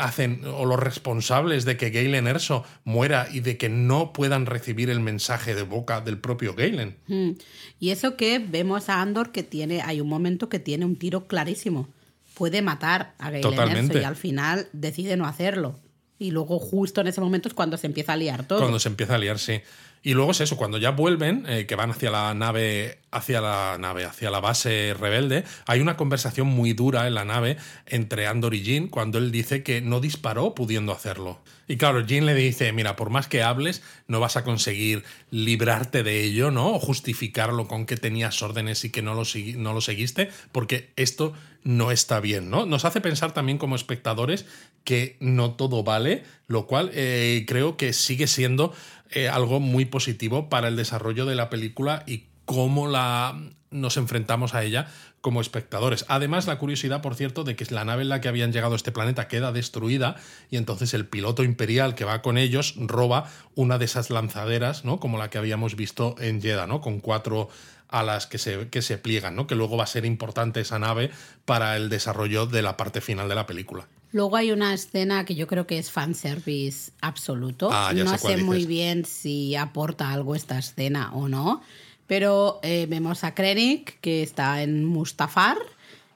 hacen o los responsables de que Galen Erso muera y de que no puedan recibir el mensaje de boca del propio Galen. Mm. Y eso que vemos a Andor que tiene, hay un momento que tiene un tiro clarísimo. Puede matar a Galen Erso y al final decide no hacerlo. Y luego justo en ese momento es cuando se empieza a liar todo. Cuando se empieza a liar, sí. Y luego es eso, cuando ya vuelven, eh, que van hacia la nave, hacia la nave, hacia la base rebelde, hay una conversación muy dura en la nave entre Andor y Jean cuando él dice que no disparó pudiendo hacerlo. Y claro, Jean le dice, mira, por más que hables, no vas a conseguir librarte de ello, ¿no? O justificarlo con que tenías órdenes y que no lo, no lo seguiste, porque esto no está bien, ¿no? Nos hace pensar también como espectadores que no todo vale, lo cual eh, creo que sigue siendo eh, algo muy positivo para el desarrollo de la película y cómo la, nos enfrentamos a ella como espectadores. Además, la curiosidad, por cierto, de que la nave en la que habían llegado a este planeta queda destruida y entonces el piloto imperial que va con ellos roba una de esas lanzaderas, ¿no? Como la que habíamos visto en Jeddah, ¿no? Con cuatro alas que se, que se pliegan, ¿no? Que luego va a ser importante esa nave para el desarrollo de la parte final de la película. Luego hay una escena que yo creo que es fanservice absoluto. Ah, no sé, muy bien si aporta algo esta escena o no, pero eh, vemos a Krennic que está en Mustafar,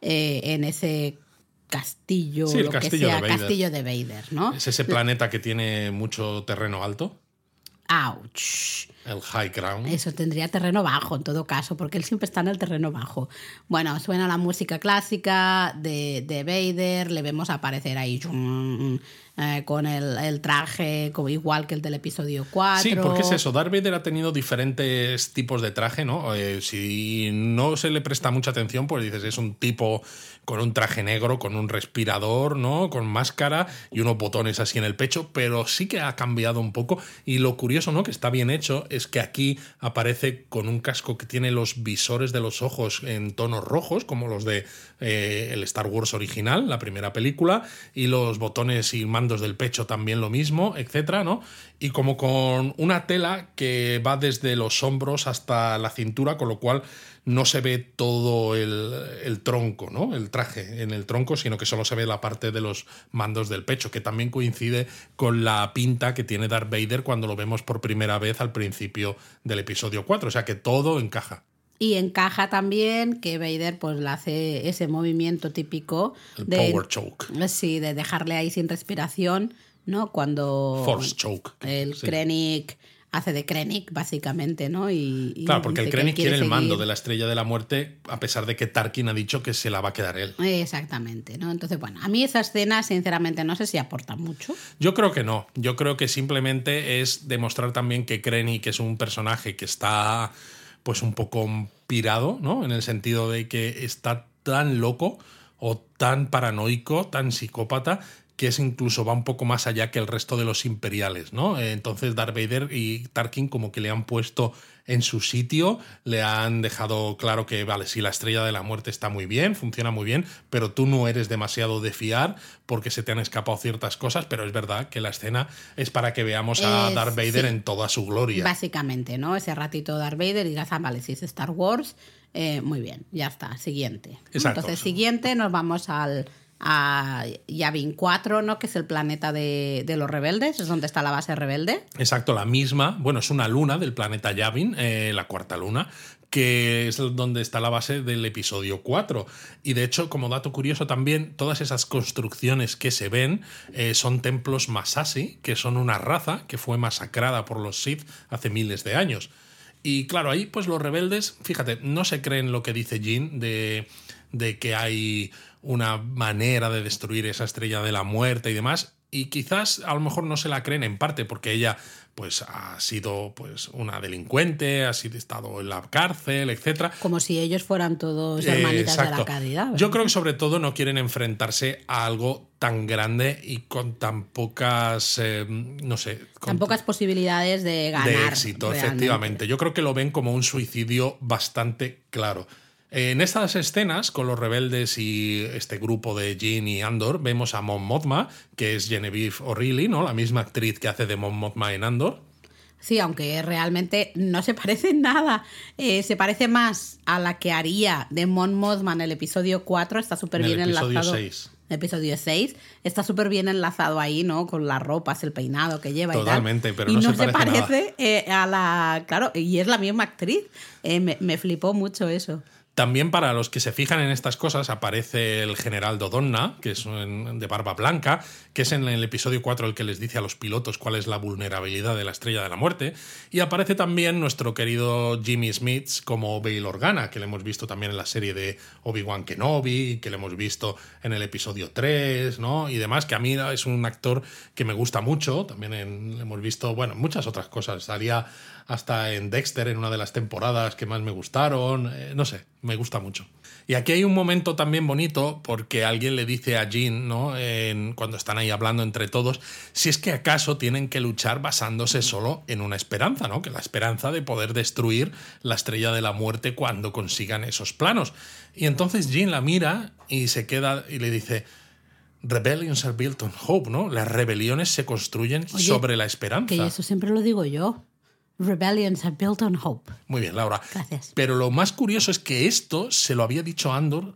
eh, en ese castillo, lo que sea, castillo de Vader, ¿no? Es ese planeta que tiene mucho terreno alto. Ouch. El high ground. Eso tendría terreno bajo en todo caso, porque él siempre está en el terreno bajo. Bueno, suena la música clásica de, de Vader, le vemos aparecer ahí eh, con el, traje como igual que el del episodio 4. Sí, porque es eso, Darth Vader ha tenido diferentes tipos de traje, ¿no? Eh, si no se le presta mucha atención, pues dices, es un tipo con un traje negro, con un respirador, ¿no? Con máscara y unos botones así en el pecho, pero sí que ha cambiado un poco. Y lo curioso, ¿no? Que está bien hecho, es que aquí aparece con un casco que tiene los visores de los ojos en tonos rojos, como los de eh, el Star Wars original, la primera película, y los botones y mandos del pecho también lo mismo, etcétera, ¿no? Y como con una tela que va desde los hombros hasta la cintura, con lo cual no se ve todo el, tronco, ¿no? El traje en el tronco, sino que solo se ve la parte de los mandos del pecho, que también coincide con la pinta que tiene Darth Vader cuando lo vemos por primera vez al principio del episodio 4. O sea que todo encaja. Y encaja también que Vader pues le hace ese movimiento típico el de power choke. Sí, de dejarle ahí sin respiración, ¿no? Cuando Force choke. El Krennic hace de Krennic, básicamente, ¿no? Y, claro, porque el Krennic quiere, el mando de la Estrella de la Muerte, a pesar de que Tarkin ha dicho que se la va a quedar él. Exactamente, ¿no? Entonces, bueno, a mí esa escena, sinceramente, no sé si aporta mucho. Yo creo que no. Yo creo que simplemente es demostrar también que Krennic es un personaje que está, pues, un poco pirado, ¿no? En el sentido de que está tan loco o tan paranoico, tan psicópata, que es incluso va un poco más allá que el resto de los imperiales, ¿no? Entonces Darth Vader y Tarkin como que le han puesto en su sitio, le han dejado claro que, vale, sí, la estrella de la muerte está muy bien, funciona muy bien, pero tú no eres demasiado de fiar porque se te han escapado ciertas cosas, pero es verdad que la escena es para que veamos a Darth Vader en toda su gloria. Básicamente, ¿no? Ese ratito Darth Vader y digas, ah, vale, si es Star Wars, eh, muy bien, ya está, siguiente. Entonces, siguiente, nos vamos al a Yavin 4, ¿no? que es el planeta de, los rebeldes, es donde está la base rebelde. Exacto, la misma, bueno, es una luna del planeta Yavin, eh, la cuarta luna, que es donde está la base del episodio 4. Y de hecho, como dato curioso también, todas esas construcciones que se ven eh, son templos Masasi, que son una raza que fue masacrada por los Sith hace miles de años. Y claro, ahí pues los rebeldes, fíjate, no se creen lo que dice Jin de, de que hay una manera de destruir esa estrella de la muerte y demás. y quizás a lo mejor no se la creen en parte porque ella pues ha sido pues una delincuente, ha sido estado en la cárcel, etcétera. Como si ellos fueran todos hermanitas de la caridad. Yo creo que sobre todo no quieren enfrentarse a algo tan grande y con tan pocas, eh, no sé, con tan pocas posibilidades de ganar. De éxito, efectivamente. Yo creo que lo ven como un suicidio bastante claro. En estas escenas, con los rebeldes y este grupo de Jean y Andor, vemos a Mon Mothma, que es Genevieve O'Reilly, ¿no? La misma actriz que hace de Mon Mothma en Andor. Sí, aunque realmente no se parece en nada. Eh, se parece más a la que haría de Mon Mothma en el episodio 4. Está súper bien el episodio enlazado. 6. Episodio 6. Está súper bien enlazado ahí, ¿no? Con las ropas, el peinado que lleva Totalmente, y tal. pero y no, no se parece, eh, a la. Claro, y es la misma actriz. Eh, me, me flipó mucho eso. También para los que se fijan en estas cosas aparece el general Dodonna, que es de barba blanca, que es en el episodio 4 el que les dice a los pilotos cuál es la vulnerabilidad de la estrella de la muerte. Y aparece también nuestro querido Jimmy Smith como Bail Organa, que le hemos visto también en la serie de Obi-Wan Kenobi, que le hemos visto en el episodio 3, ¿no? Y demás, que a mí es un actor que me gusta mucho. También en, hemos visto, bueno, muchas otras cosas. Salía hasta en Dexter en una de las temporadas que más me gustaron. Eh, no sé, me gusta mucho. Y aquí hay un momento también bonito porque alguien le dice a Jean, ¿no? En, cuando están ahí hablando entre todos, si es que acaso tienen que luchar basándose solo en una esperanza, ¿no? Que la esperanza de poder destruir la estrella de la muerte cuando consigan esos planos. Y entonces Jean la mira y se queda y le dice, Rebellions are built on hope, ¿no? Las rebeliones se construyen Oye, sobre la esperanza. Que eso siempre lo digo yo. Rebellions are built on hope. Muy bien, Laura. Gracias. Pero lo más curioso es que esto se lo había dicho Andor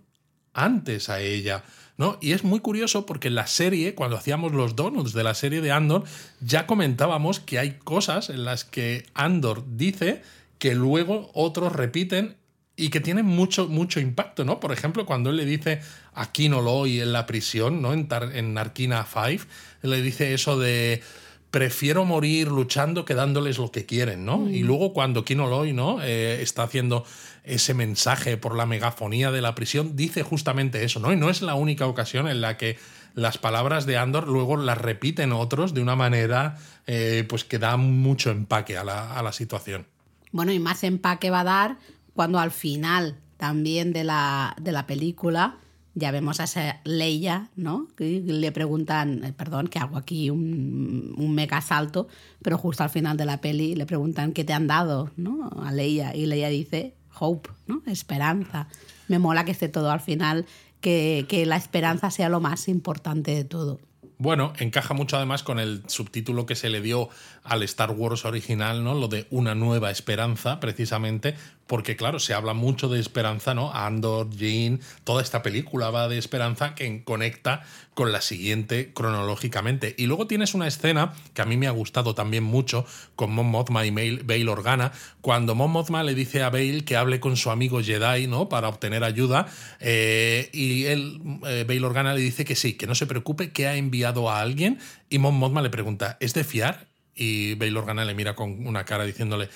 antes a ella. ¿no? Y es muy curioso porque en la serie, cuando hacíamos los donuts de la serie de Andor, ya comentábamos que hay cosas en las que Andor dice que luego otros repiten y que tienen mucho, mucho impacto, ¿no? Por ejemplo, cuando él le dice a Kino Loy en la prisión, ¿no? En, Tar en Narkina 5, le dice eso de prefiero morir luchando que dándoles lo que quieren, ¿no? Y luego cuando Kino Loy, ¿no? Eh, está haciendo ese mensaje por la megafonía de la prisión, dice justamente eso, ¿no? Y no es la única ocasión en la que las palabras de Andor luego las repiten otros de una manera eh, pues que da mucho empaque a la, a la situación. Bueno, y más empaque va a dar cuando al final también de la, de la película ya vemos a esa Leia, ¿no? Le preguntan, eh, perdón, que hago aquí un, mega salto, pero justo al final de la peli le preguntan qué te han dado, ¿no? A Leia. Y Leia dice, hope, ¿no? Esperanza. Me mola que esté todo al final, que la esperanza sea lo más importante de todo. Bueno, encaja mucho además con el subtítulo que se le dio al Star Wars original, ¿no? Lo de una nueva esperanza, precisamente, porque claro, se habla mucho de esperanza, ¿no? Andor, Jean, toda esta película va de esperanza que conecta con la siguiente cronológicamente. Y luego tienes una escena que a mí me ha gustado también mucho con Mon Mothma y Bail Organa, cuando Mon Mothma le dice a Bail que hable con su amigo Jedi, ¿no? Para obtener ayuda, eh, y él, eh, Bail Organa le dice que sí, que no se preocupe, que ha enviado a alguien, y Mon Mothma le pregunta, ¿es de fiar? Y Bail Organa le mira con una cara diciéndole,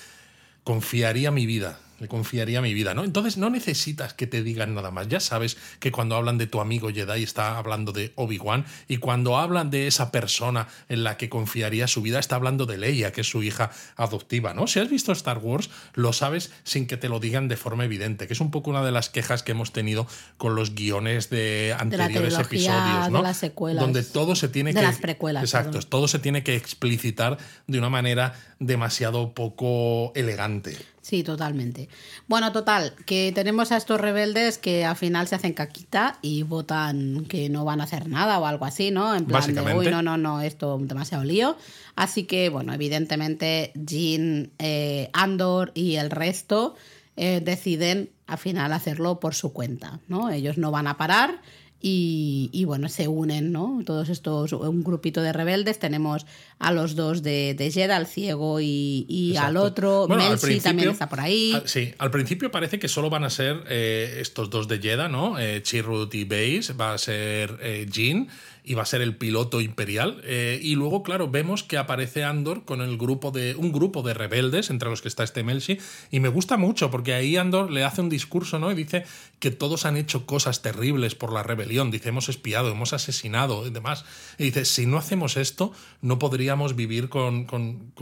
confiaría mi vida le confiaría mi vida, ¿no? Entonces no necesitas que te digan nada más. Ya sabes que cuando hablan de tu amigo Jedi está hablando de Obi-Wan y cuando hablan de esa persona en la que confiaría su vida está hablando de Leia, que es su hija adoptiva, ¿no? Si has visto Star Wars, lo sabes sin que te lo digan de forma evidente, que es un poco una de las quejas que hemos tenido con los guiones de anteriores de episodios, ¿no? De las secuelas. Donde todo se tiene de que las precuelas. Exacto, perdón. todo se tiene que explicitar de una manera demasiado poco elegante. Sí, totalmente. Bueno, total, que tenemos a estos rebeldes que al final se hacen caquita y votan que no van a hacer nada o algo así, ¿no? En plan de, uy, no, no, no, esto demasiado lío. Así que, bueno, evidentemente Jean, eh, Andor y el resto eh, deciden al final hacerlo por su cuenta, ¿no? Ellos no van a parar. Y, y, bueno, se unen, ¿no? Todos estos, un grupito de rebeldes. Tenemos a los dos de, de Jedi, al ciego y, y al otro. Bueno, Melchi también está por ahí. Al, sí, al principio parece que solo van a ser eh, estos dos de Jedi, ¿no? Eh, Chirrut y Base, va a ser eh, Jean. Y va a ser el piloto imperial. Eh, y luego, claro, vemos que aparece Andor con el grupo de, un grupo de rebeldes, entre los que está este Melshi, y me gusta mucho porque ahí Andor le hace un discurso, ¿no? Y dice que todos han hecho cosas terribles por la rebelión, dice, hemos espiado, hemos asesinado y demás. Y dice, si no hacemos esto, no podríamos vivir con,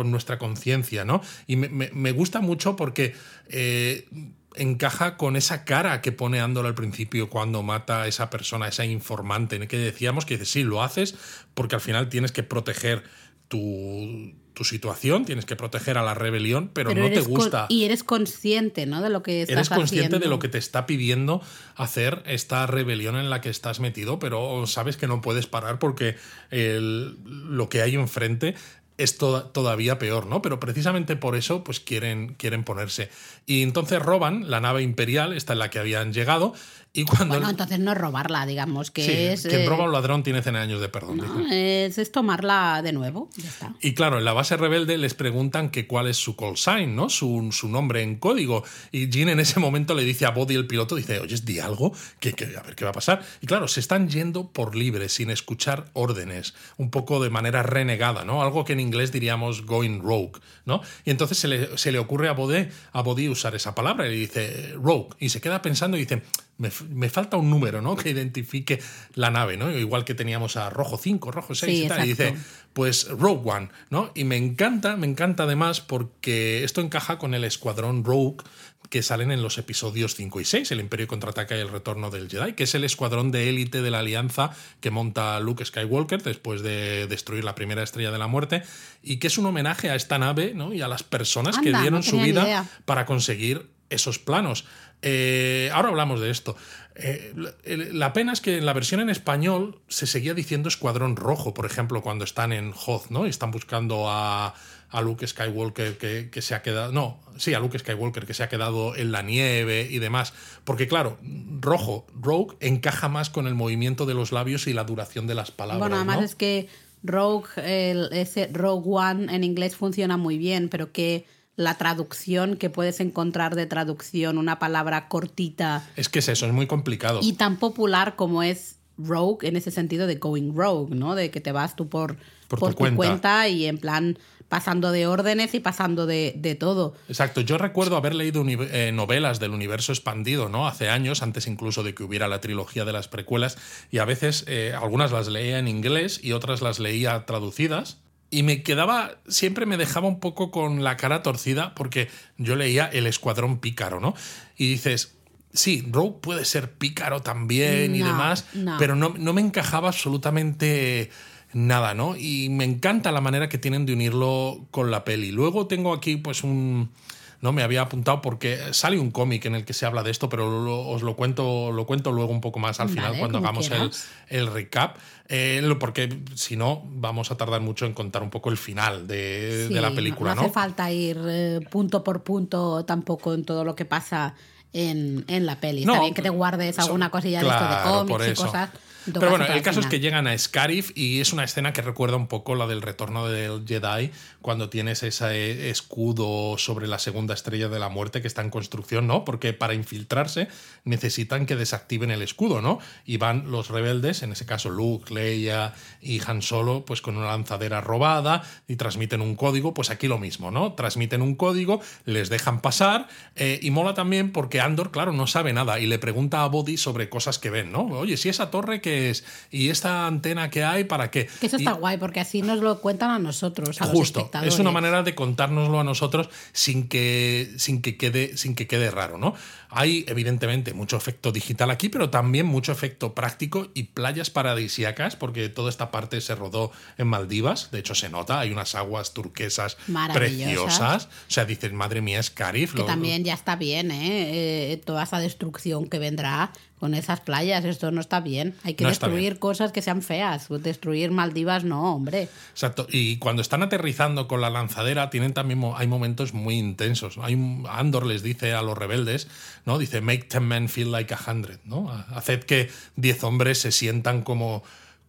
nuestra conciencia, ¿no? Y me, gusta mucho porque... Eh, encaja con esa cara que pone Andor al principio cuando mata a esa persona, esa informante, en que decíamos que dice, sí, lo haces porque al final tienes que proteger tu, tu situación, tienes que proteger a la rebelión, pero, no te gusta. Y eres consciente, ¿no? De lo que estás Eres consciente de lo que te está pidiendo hacer esta rebelión en la que estás metido, pero sabes que no puedes parar porque lo que hay enfrente es todavía peor, ¿no? Pero precisamente por eso, pues quieren, quieren ponerse. Y entonces roban la nave imperial, esta en la que habían llegado, y cuando bueno, entonces no es robarla, digamos, que es... Quien eh, roba a un ladrón tiene 100 años de perdón. es, tomarla de nuevo. Ya está. Y claro, en la base rebelde les preguntan que cuál es su call sign, ¿no? Su, su nombre en código. Y Jean en ese momento le dice a Body, el piloto, dice, oye, di algo, que, a ver qué va a pasar. Y claro, se están yendo por libre, sin escuchar órdenes, un poco de manera renegada, ¿no? Algo que en inglés diríamos going rogue, ¿no? Y entonces se le, se le ocurre a Body, a Body usar esa palabra y le dice rogue. Y se queda pensando y dice me, falta un número, ¿no? Que identifique la nave, ¿no? Igual que teníamos a rojo 5, rojo 6 y tal. Y dice, pues Rogue One, ¿no? Y me encanta, me encanta además porque esto encaja con el escuadrón Rogue que salen en los episodios 5 y 6, el Imperio contraataca y el retorno del Jedi, que es el escuadrón de élite de la Alianza que monta Luke Skywalker después de destruir la primera estrella de la muerte, y que es un homenaje a esta nave ¿no? y a las personas que dieron su vida para conseguir esos planos. Eh, ahora hablamos de esto. Eh, la pena es que en la versión en español se seguía diciendo Escuadrón Rojo, por ejemplo, cuando están en Hoth, ¿no? Y están buscando a, a Luke Skywalker que, que, se ha quedado. No, sí, a Luke Skywalker que se ha quedado en la nieve y demás. Porque, claro, rojo, Rogue, encaja más con el movimiento de los labios y la duración de las palabras. Bueno, además es que Rogue, ese Rogue One en inglés funciona muy bien, pero que la traducción que puedes encontrar de traducción, una palabra cortita. Es que es eso, es muy complicado. Y tan popular como es rogue en ese sentido de going rogue, ¿no? De que te vas tú por, por, tu, cuenta. y en plan pasando de órdenes y pasando de, todo. Exacto, yo recuerdo haber leído eh, novelas del universo expandido, ¿no? Hace años, antes incluso de que hubiera la trilogía de las precuelas, y a veces eh, algunas las leía en inglés y otras las leía traducidas y me quedaba, siempre me dejaba un poco con la cara torcida porque yo leía El Escuadrón Pícaro, ¿no? Y dices, sí, Rogue puede ser pícaro también y demás, pero no, no, me encajaba absolutamente nada, ¿no? Y me encanta la manera que tienen de unirlo con la peli. Luego tengo aquí pues un no me había apuntado porque sale un cómic en el que se habla de esto, pero os lo cuento, lo cuento luego un poco más al final cuando hagamos el, recap, eh, porque si no vamos a tardar mucho en contar un poco el final de, la película. No, hace falta ir eh, punto por punto tampoco en todo lo que pasa en, la peli. Está bien que te guardes alguna cosilla de esto de cómics y cosas pero bueno, el caso es que llegan a Scarif y es una escena que recuerda un poco la del retorno del Jedi, cuando tienes ese escudo sobre la segunda estrella de la muerte que está en construcción, ¿no? Porque para infiltrarse necesitan que desactiven el escudo, ¿no? Y van los rebeldes, en ese caso Luke, Leia y Han Solo, pues con una lanzadera robada y transmiten un código, pues aquí lo mismo, ¿no? Transmiten un código, les dejan pasar eh, y mola también porque Andor, claro, no sabe nada y le pregunta a Bodhi sobre cosas que ven, ¿no? Oye, si esa torre que y esta antena que hay para qué. Que eso está guay, porque así nos lo cuentan a nosotros. A justo, es una manera de contárnoslo a nosotros sin que, sin que, quede, sin que quede raro, ¿no? Hay evidentemente mucho efecto digital aquí, pero también mucho efecto práctico y playas paradisíacas, porque toda esta parte se rodó en Maldivas, de hecho se nota, hay unas aguas turquesas preciosas. O sea, dices, madre mía, es Carif. Que también ya está bien, ¿eh? ¿eh? Toda esa destrucción que vendrá con esas playas, esto no está bien. Hay que destruir cosas que sean feas. Destruir Maldivas no, hombre. Exacto. Y cuando están aterrizando con la lanzadera, tienen también hay momentos muy intensos. Hay Andor les dice a los rebeldes, ¿no? Dice, make ten men feel like a hundred, ¿no? Haced que diez hombres se sientan como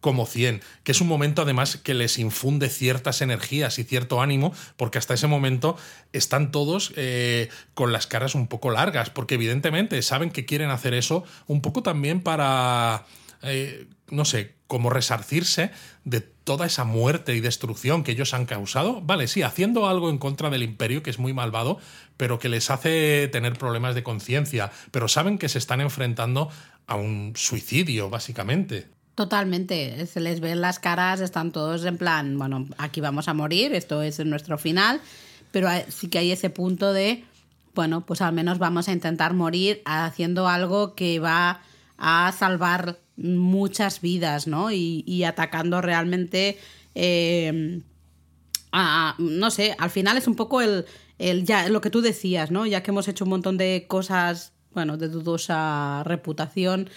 como 100, que es un momento además que les infunde ciertas energías y cierto ánimo, porque hasta ese momento están todos eh, con las caras un poco largas, porque evidentemente saben que quieren hacer eso un poco también para eh, no sé, como resarcirse de toda esa muerte y destrucción que ellos han causado. Vale, sí, haciendo algo en contra del imperio, que es muy malvado, pero que les hace tener problemas de conciencia, pero saben que se están enfrentando a un suicidio, básicamente. Totalmente, se les ven las caras, están todos en plan, bueno, aquí vamos a morir, esto es nuestro final, pero sí que hay ese punto de, bueno, pues al menos vamos a intentar morir haciendo algo que va a salvar muchas vidas, ¿no? Y, atacando realmente, eh, no sé, al final es un poco el, el, ya, lo que tú decías, ¿no? Ya que hemos hecho un montón de cosas bueno, de dudosa reputación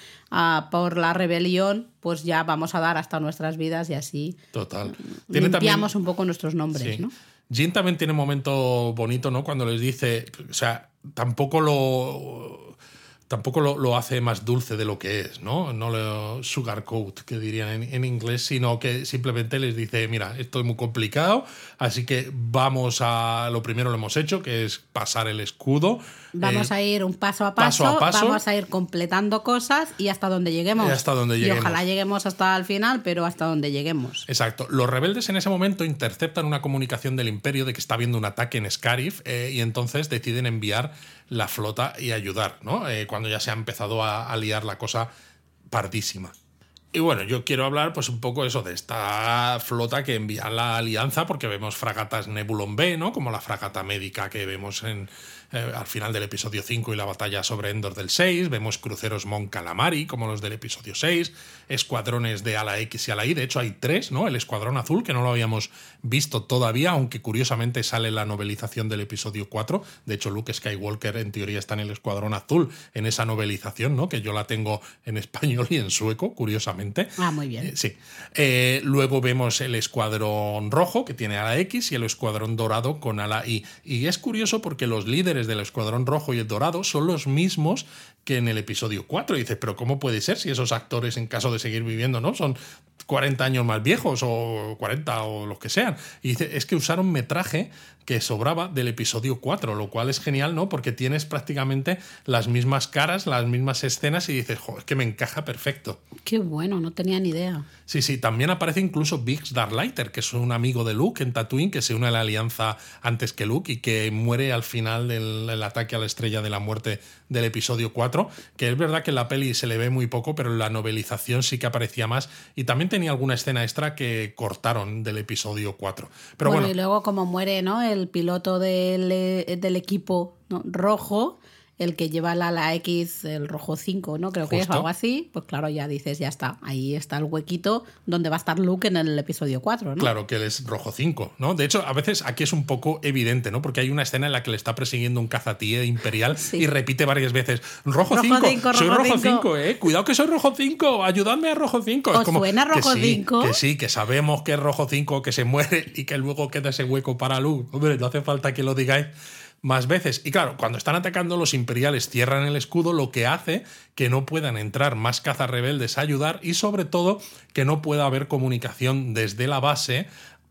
por la rebelión, pues ya vamos a dar hasta nuestras vidas y así Total. limpiamos un poco nuestros nombres, ¿no? Jin también tiene un momento bonito, ¿no? Cuando les dice, o sea, tampoco lo tampoco lo, hace más dulce de lo que es, ¿no? No lo sugarcoat, que dirían en, inglés, sino que simplemente les dice, mira, esto es muy complicado, así que vamos a, lo primero lo hemos hecho, que es pasar el escudo. Vamos eh, a ir un paso a paso, vamos a ir completando cosas y hasta donde lleguemos. Y hasta donde lleguemos. Y ojalá lleguemos hasta el final, pero hasta donde lleguemos. Exacto. Los rebeldes en ese momento interceptan una comunicación del imperio de que está habiendo un ataque en Scarif eh, y entonces deciden enviar la flota y ayudar, ¿no? Eh, cuando ya se ha empezado a, liar la cosa pardísima. Y bueno, yo quiero hablar pues un poco eso de esta flota que envía la alianza, porque vemos fragatas Nebulon B, ¿no? Como la fragata médica que vemos en, eh, al final del episodio 5 y la batalla sobre Endor del 6. Vemos cruceros Mon Calamari, como los del episodio 6, escuadrones de ala X y ala Y. De hecho, hay tres, ¿no? El escuadrón azul, que no lo habíamos visto todavía, aunque curiosamente sale la novelización del episodio 4. De hecho, Luke Skywalker en teoría está en el escuadrón azul, en esa novelización, ¿no? Que yo la tengo en español y en sueco, curiosamente. Ah, muy bien. Eh, sí. Eh, luego vemos el escuadrón rojo, que tiene ala X, y el escuadrón dorado con ala Y. Y es curioso porque los líderes del Escuadrón Rojo y el Dorado son los mismos que en el episodio 4. Y dices, pero ¿cómo puede ser si esos actores, en caso de seguir viviendo, no son 40 años más viejos o 40 o los que sean? Y dice, es que usaron metraje que sobraba del episodio 4, lo cual es genial, ¿no? Porque tienes prácticamente las mismas caras, las mismas escenas y dices, joder, es que me encaja perfecto. Qué bueno, no tenía ni idea. Sí, sí, también aparece incluso Biggs Darklighter, que es un amigo de Luke en Tatooine, que se une a la alianza antes que Luke y que muere al final del ataque a la estrella de la muerte del episodio 4, que es verdad que en la peli se le ve muy poco, pero en la novelización sí que aparecía más y también tenía alguna escena extra que cortaron del episodio 4. Pero bueno, y luego como muere, ¿no? El piloto del, eh, del equipo rojo el que lleva la, la X, el rojo 5, ¿no? Creo que es algo así. Pues claro, ya dices, ya está. Ahí está el huequito donde va a estar Luke en el episodio 4, ¿no? Claro que él es rojo 5, ¿no? De hecho, a veces aquí es un poco evidente, ¿no? Porque hay una escena en la que le está persiguiendo un cazatíe imperial y repite varias veces, rojo 5, soy rojo 5, ¿eh? Cuidado que soy rojo 5, ayudadme a rojo 5. ¿Os como, suena rojo 5? Que, sí, que sabemos que es rojo 5, que se muere y que luego queda ese hueco para Luke. Hombre, no hace falta que lo digáis más veces. Y claro, cuando están atacando los imperiales cierran el escudo, lo que hace que no puedan entrar más cazas rebeldes a ayudar y sobre todo que no pueda haber comunicación desde la base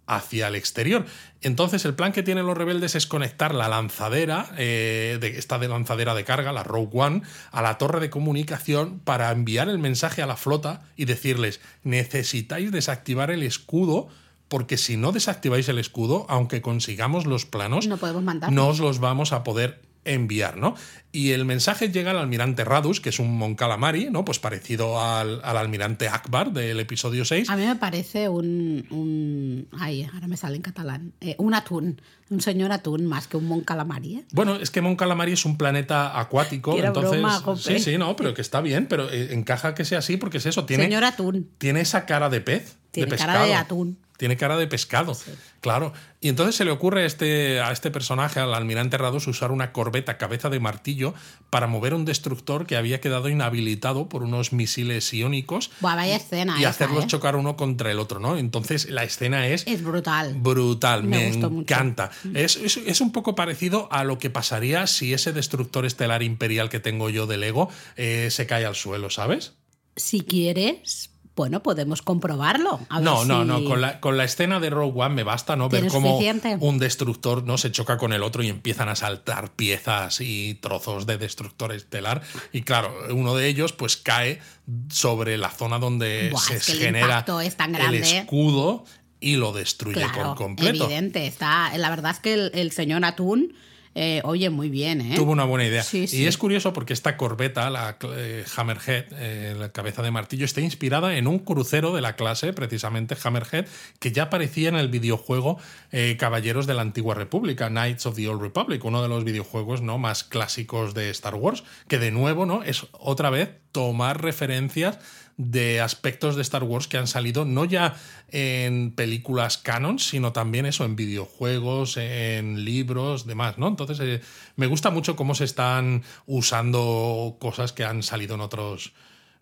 hacia el exterior. Entonces el plan que tienen los rebeldes es conectar la lanzadera, eh, de, esta de lanzadera de carga, la Rogue One, a la torre de comunicación para enviar el mensaje a la flota y decirles necesitáis desactivar el escudo porque si no desactiváis el escudo, aunque consigamos los planos, no, podemos mandar. no os los vamos a poder enviar, ¿no? Y el mensaje llega al almirante Radus, que es un Mon Calamari, ¿no? Pues parecido al, almirante Akbar del episodio 6. A mí me parece un, un ay, ahora me sale en catalán, eh, un atún, un señor atún más que un Mon Calamari, ¿eh? Bueno, es que Mon Calamari es un planeta acuático, entonces sí, sí, no, pero que está bien, pero eh, encaja que sea así porque es eso, tiene Señor atún. Tiene esa cara de pez, tiene de cara de atún. Tiene cara de pescado, claro. Y entonces se le ocurre a este, a este personaje, al almirante Rados, usar una corbeta cabeza de martillo para mover un destructor que había quedado inhabilitado por unos misiles iónicos. vaya escena. Y hacerlos ¿eh? chocar uno contra el otro, ¿no? Entonces la escena es. Es brutal. Brutal, me, encanta. Es, es, un poco parecido a lo que pasaría si ese destructor estelar imperial que tengo yo de Lego eh, se cae al suelo, ¿sabes? Si quieres, bueno, podemos comprobarlo. a ver No, no, si- no. Con la, con la escena de Rogue One me basta, ¿no? Ver ¿Tienes cómo suficiente? un destructor no se choca con el otro y empiezan a saltar piezas y trozos de destructor estelar. Y claro, uno de ellos pues cae sobre la zona donde Buah, se es que el genera es tan el escudo y lo destruye Claro, por completo. evidente. Está, la verdad es que el, el señor Atún eh, oye muy bien, ¿eh? Tuvo una buena idea. Sí, y sí. es curioso porque esta corbeta, la eh, Hammerhead, la cabeza de martillo, está inspirada en un crucero de la clase, precisamente Hammerhead, que ya aparecía en el videojuego Caballeros de la Antigua República, Knights of the Old Republic, uno de los videojuegos ¿no? más clásicos de Star Wars, que de nuevo ¿no? es otra vez tomar referencias de aspectos de Star Wars que han salido no ya en películas canon, sino también eso en videojuegos, en libros, demás, ¿no? Entonces eh, me gusta mucho cómo se están usando cosas que han salido en otros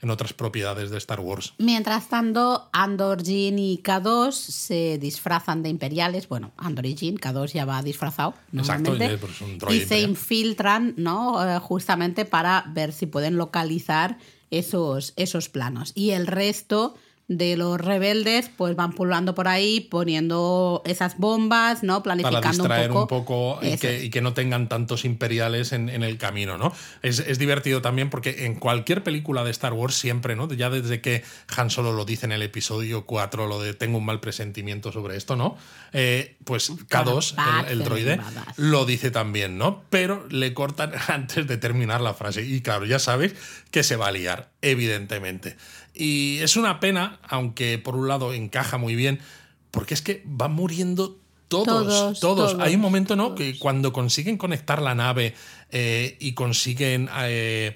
en otras propiedades de Star Wars. Mientras tanto, Andor, Jin y K2 se disfrazan de imperiales. Bueno, Andor y Jin, K2 ya va disfrazado. Exacto, normalmente, y es, pues, un y se infiltran, ¿no? Eh, justamente para ver si pueden localizar esos, esos planos. Y el resto de los rebeldes, pues van pululando por ahí, poniendo esas bombas, ¿no? para Planificando distraer un un poco. y, que, y que no tengan tantos imperiales en, en el camino, ¿no? Es, es divertido también porque en cualquier película de Star Wars siempre, ¿no? Ya desde que Han Solo lo dice en el episodio 4, lo de tengo un mal presentimiento sobre esto, ¿no? Eh, pues K2, el, el droide, lo dice también, ¿no? Pero le cortan antes de terminar la frase. Y claro, ya sabéis que se va a liar, evidentemente. Y es una pena, aunque por un lado encaja muy bien, porque es que van muriendo todos, Todos, todos. todos, Hay un momento, ¿no? Que cuando consiguen conectar la nave eh, y consiguen. eh,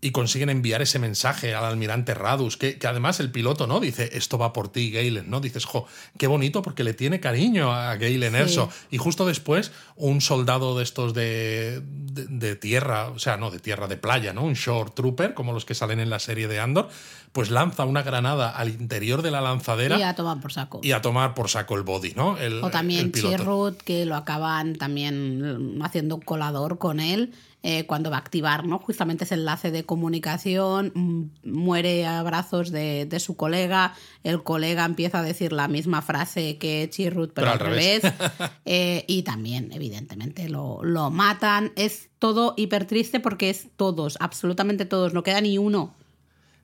y consiguen enviar ese mensaje al almirante Radus, que, que además el piloto, ¿no? Dice, esto va por ti, Galen, ¿no? Dices, jo, qué bonito porque le tiene cariño a Galen Erso. Y justo después, un soldado de estos de, de, de tierra, o sea, no, de tierra, de playa, ¿no? Un shore trooper, como los que salen en la serie de Andor, pues lanza una granada al interior de la lanzadera Y a tomar por saco. y a tomar por saco el body, ¿no? El, O también el piloto. Chirrut, que lo acaban también mm, haciendo un colador con él eh, cuando va a activar, ¿no? Justamente ese enlace de comunicación, mm, muere a brazos de, de su colega, el colega empieza a decir la misma frase que Chirrut, pero, Pero al al revés. revés. Eh, y también, evidentemente, lo, lo matan. Es todo hiper triste porque es todos, absolutamente todos, no queda ni uno.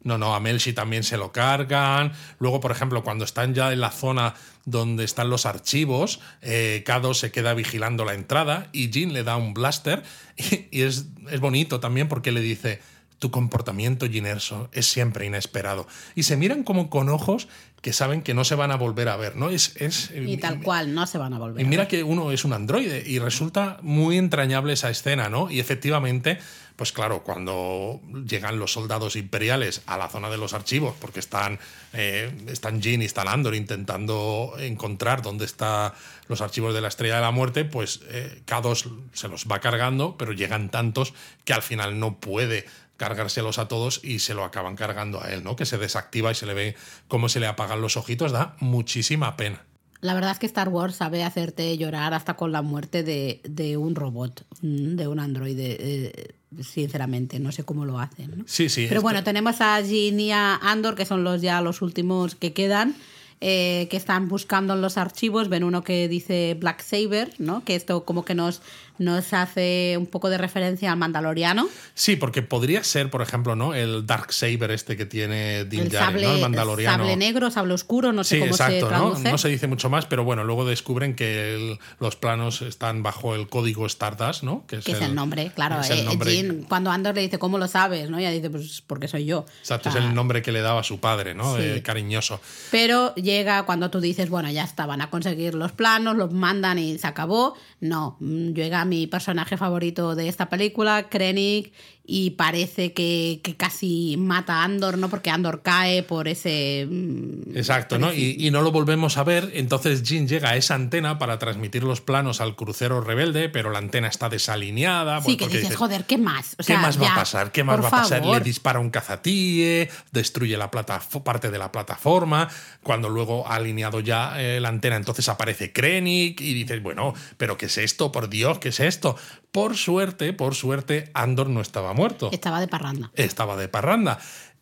No, no, a Melshi también se lo cargan. Luego, por ejemplo, cuando están ya en la zona donde están los archivos, eh, Kado se queda vigilando la entrada y Jin le da un blaster. Y, y es, es bonito también porque le dice: Tu comportamiento, Jin Erso, es siempre inesperado. Y se miran como con ojos que saben que no se van a volver a ver, ¿no? Es, es, Y tal cual, no se van a volver. y a mira ver. que uno es un androide y resulta muy entrañable esa escena, ¿no? Y efectivamente, pues claro, cuando llegan los soldados imperiales a la zona de los archivos, porque están, eh, están Jin y están Andor intentando encontrar dónde están los archivos de la Estrella de la Muerte, pues eh, K2 se los va cargando, pero llegan tantos que al final no puede cargárselos a todos y se lo acaban cargando a él, ¿no? Que se desactiva y se le ve cómo se le apagan los ojitos, da muchísima pena. La verdad es que Star Wars sabe hacerte llorar hasta con la muerte de, de un robot, mm, de un androide. eh, sinceramente, no sé cómo lo hacen. ¿no? Sí, sí. Pero bueno, tenemos a Jin y a Andor, que son los ya los últimos que quedan, eh, que están buscando en los archivos. Ven uno que dice Black Saber, ¿no? Que esto como que nos, nos hace un poco de referencia al Mandaloriano. Sí, porque podría ser, por ejemplo, ¿no? El Dark Saber este que tiene Din El Djarin, sable, ¿no? El mandaloriano. sable negro, sable oscuro, no sé Sí, cómo se exacto, ¿no? traduce. No se dice mucho más, pero bueno, luego descubren que el- los planos están bajo el código Stardust, ¿no? que es el nombre, claro. es el eh, nombre- Jin, cuando Andor le dice, ¿cómo lo sabes? ¿no? Ella dice, pues porque soy yo. Exacto, O sea, es el nombre que le daba su padre, ¿no? Sí. Eh, cariñoso. Pero llega cuando tú dices, bueno, ya está, van a conseguir los planos, los mandan y se acabó. No, llega mi personaje favorito de esta película, Krennic, y parece que, que casi mata a Andor, ¿no? Porque Andor cae por ese... mm, Exacto, ¿no? Y, y no lo volvemos a ver. Entonces Jin llega a esa antena para transmitir los planos al crucero rebelde, pero la antena está desalineada. Sí, que dices, dices, joder, ¿qué más? O ¿Qué más va a pasar? ¿Qué más va a pasar? favor. Le dispara un cazatíe, destruye la platafo- parte de la plataforma. Cuando luego ha alineado ya eh, la antena, entonces aparece Krennic y dices, bueno, ¿pero qué es esto? Por Dios, ¿qué es esto? Por suerte, por suerte, Andor no estaba muerto. Estaba de parranda. Estaba de parranda.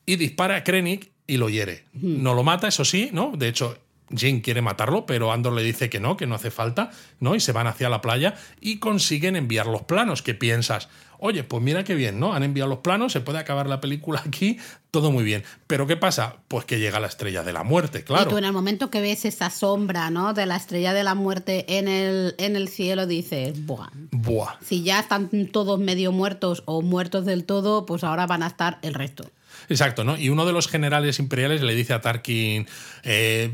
Y dispara a Krennic y lo hiere. No lo mata, eso sí, ¿no? De hecho, Jane quiere matarlo, pero Andor le dice que no, que no hace falta, ¿no? Y se van hacia la playa y consiguen enviar los planos. ¿Qué piensas? Oye, pues mira qué bien, ¿no? Han enviado los planos, se puede acabar la película aquí, todo muy bien. Pero ¿qué pasa? Pues que llega la estrella de la muerte, claro. Y tú en el momento que ves esa sombra, ¿no? De la estrella de la muerte en el, en el cielo, dices, buah. Buah. Si ya están todos medio muertos o muertos del todo, pues ahora van a estar el resto. Exacto, ¿no? Y uno de los generales imperiales le dice a Tarkin, eh,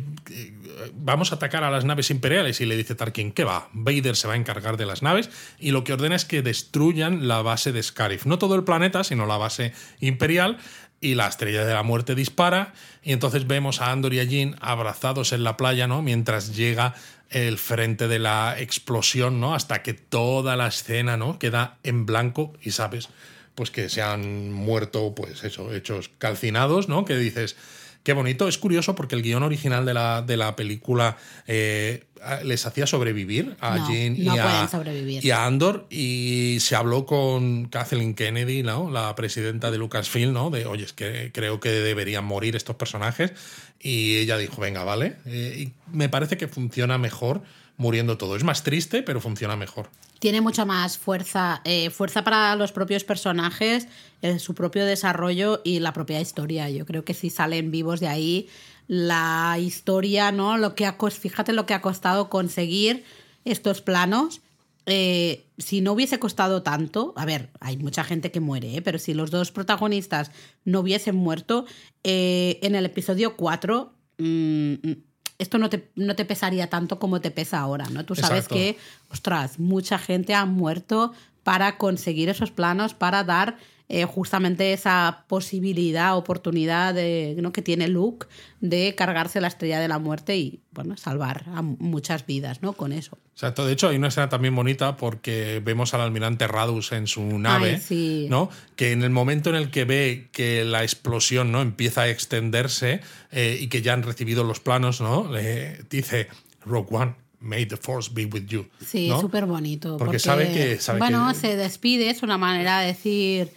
vamos a atacar a las naves imperiales. Y le dice Tarkin, ¿qué va? Vader se va a encargar de las naves y lo que ordena es que destruyan la base de Scarif. No todo el planeta, sino la base imperial. Y la estrella de la muerte dispara. Y entonces vemos a Andor y a Jean abrazados en la playa, ¿no? Mientras llega el frente de la explosión, ¿no? Hasta que toda la escena, ¿no? Queda en blanco y sabes pues que se han muerto, pues eso, hechos calcinados, ¿no? Que dices, qué bonito. Es curioso porque el guion original de la, de la película eh, les hacía sobrevivir a Jean y, a, y, a, Andor y se habló con Kathleen Kennedy, ¿no? la presidenta de Lucasfilm, ¿no? de, oye, es que creo que deberían morir estos personajes y ella dijo, venga, vale. Eh, y me parece que funciona mejor muriendo todo. Es más triste, pero funciona mejor tiene mucha más fuerza, eh, fuerza para los propios personajes, eh, su propio desarrollo y la propia historia. Yo creo que si salen vivos de ahí, la historia, ¿no? Lo que ha, fíjate lo que ha costado conseguir estos planos. Eh, si no hubiese costado tanto, a ver, hay mucha gente que muere, pero si los dos protagonistas no hubiesen muerto, en el episodio 4 esto no te, no te pesaría tanto como te pesa ahora, ¿no? Tú sabes que, ostras, mucha gente ha muerto para conseguir esos planos, para dar eh, justamente esa posibilidad, oportunidad de, ¿no? que tiene Luke de cargarse la estrella de la muerte y bueno, salvar a muchas vidas ¿no? con eso. Exacto, de hecho hay una escena también bonita porque vemos al almirante Radus en su nave, ¿no? que en el momento en el que ve que la explosión ¿no? empieza a extenderse eh, y que ya han recibido los planos, ¿no? le dice Rogue One, May the Force be with you. Sí, súper bonito. Porque, sabe que. bueno, se despide, es una manera de decir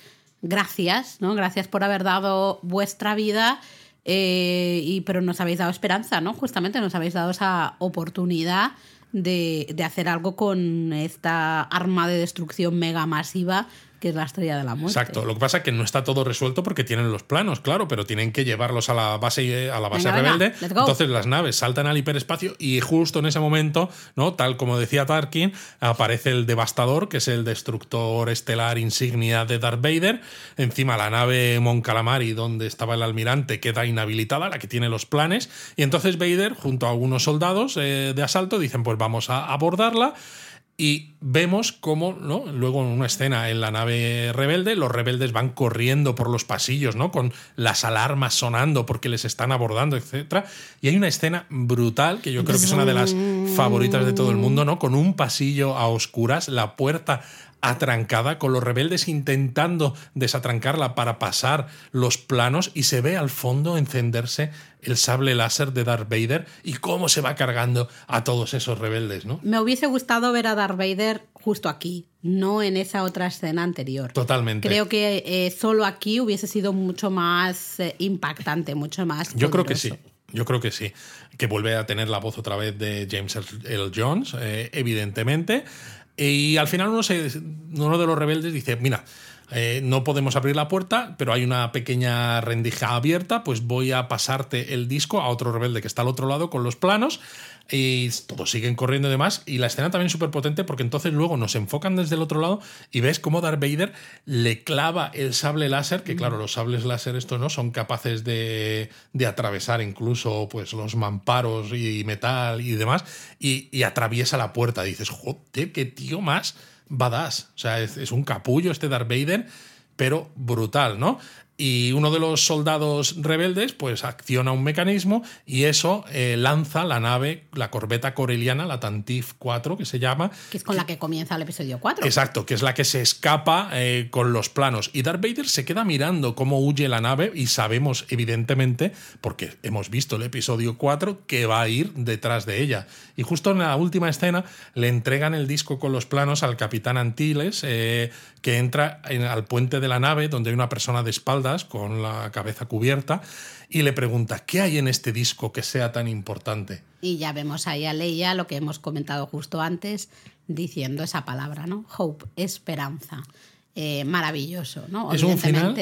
gracias, ¿no? Gracias por haber dado vuestra vida, eh, y, pero nos habéis dado esperanza, ¿no? Justamente nos habéis dado esa oportunidad de, de hacer algo con esta arma de destrucción mega masiva que es la estrella de la muerte. Exacto. Lo que pasa es que no está todo resuelto porque tienen los planos, claro, pero tienen que llevarlos a la base, a la base rebelde. Entonces las naves saltan al hiperespacio y justo en ese momento, ¿no? Tal como decía Tarkin, aparece el devastador, que es el destructor estelar insignia de Darth Vader. Encima la nave Mon Calamari, donde estaba el almirante, queda inhabilitada, la que tiene los planes. Y entonces Vader, junto a algunos soldados eh, de asalto, dicen: Pues vamos a abordarla. Y vemos cómo, ¿no? Luego en una escena en la nave rebelde, los rebeldes van corriendo por los pasillos, ¿no? Con las alarmas sonando porque les están abordando, etc. Y hay una escena brutal, que yo creo que es una de las favoritas de todo el mundo, ¿no? Con un pasillo a oscuras, la puerta atrancada, con los rebeldes intentando desatrancarla para pasar los planos y se ve al fondo encenderse el sable láser de Darth Vader y cómo se va cargando a todos esos rebeldes, ¿no? Me hubiese gustado ver a Darth Vader justo aquí, no en esa otra escena anterior. Totalmente. Creo que eh, solo aquí hubiese sido mucho más eh, impactante, mucho más. Yo creo que sí. Yo creo que sí, que vuelve a tener la voz otra vez de James L. Jones, eh, evidentemente. Y al final uno, uno de los rebeldes dice, mira, eh, no podemos abrir la puerta, pero hay una pequeña rendija abierta, pues voy a pasarte el disco a otro rebelde que está al otro lado con los planos y todos siguen corriendo y demás. Y la escena también es súper potente porque entonces luego nos enfocan desde el otro lado y ves cómo Darth Vader le clava el sable láser, que claro, los sables láser estos no son capaces de, de atravesar incluso pues los mamparos y metal y demás, y, y atraviesa la puerta. Y dices, joder, qué tío más badass. O sea, es, es un capullo este Darth Vader, pero brutal, ¿no? Y uno de los soldados rebeldes pues acciona un mecanismo y eso eh, lanza la nave, la corbeta coreliana, la Tantif 4 que se llama. Que es con la que comienza el episodio 4. Exacto, que es la que se escapa eh, con los planos. Y Darth Vader se queda mirando cómo huye la nave y sabemos evidentemente, porque hemos visto el episodio 4, que va a ir detrás de ella. Y justo en la última escena le entregan el disco con los planos al capitán Antilles, eh, que entra al puente de la nave donde hay una persona de espalda espaldas, con la cabeza cubierta, y le pregunta, ¿qué hay en este disco que sea tan importante? Y ya vemos ahí a Leia, lo que hemos comentado justo antes, diciendo esa palabra, ¿no? Hope, esperanza. Eh, maravilloso, ¿no? Es un final,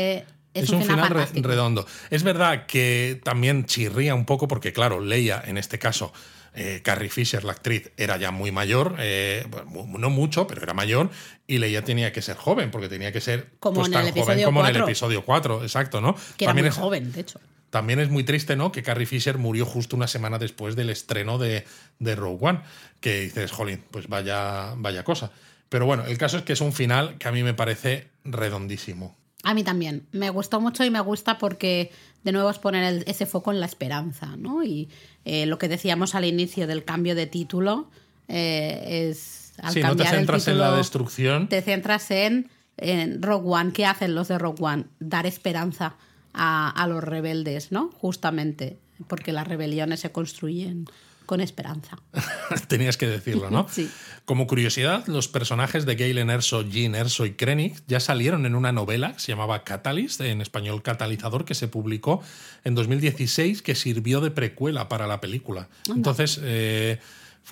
es un final re- redondo. Es verdad que también chirría un poco porque, claro, Leia, en este caso, eh, Carrie Fisher, la actriz, era ya muy mayor, eh, bueno, no mucho, pero era mayor, y Leia tenía que ser joven, porque tenía que ser Como pues, en tan el joven como en el 4. episodio 4, exacto, ¿no? Que era También muy es- joven, de hecho. también es muy triste, ¿no? Que Carrie Fisher murió justo una semana después del estreno de, de Rogue One. Que dices, jolín, pues vaya, vaya cosa. Pero bueno, el caso es que es un final que a mí me parece redondísimo. A mí también. Me gustó mucho y me gusta porque de nuevo es poner el- ese foco en la esperanza, ¿no? Y eh, lo que decíamos al inicio del cambio de título eh, es al sí, no te cambiar el centras en la título, destrucción. Te centras en, en Rogue One. ¿Qué hacen los de Rogue One? Dar esperanza a, a los rebeldes, ¿no? Justamente, porque las rebeliones se construyen con esperanza. Tenías que decirlo, ¿no? Sí. Como curiosidad, los personajes de Galen Erso, Jean Erso y Krennic ya salieron en una novela que se llamaba Catalyst, en español Catalizador, que se publicó en 2016, que sirvió de precuela para la película. Entonces, eh,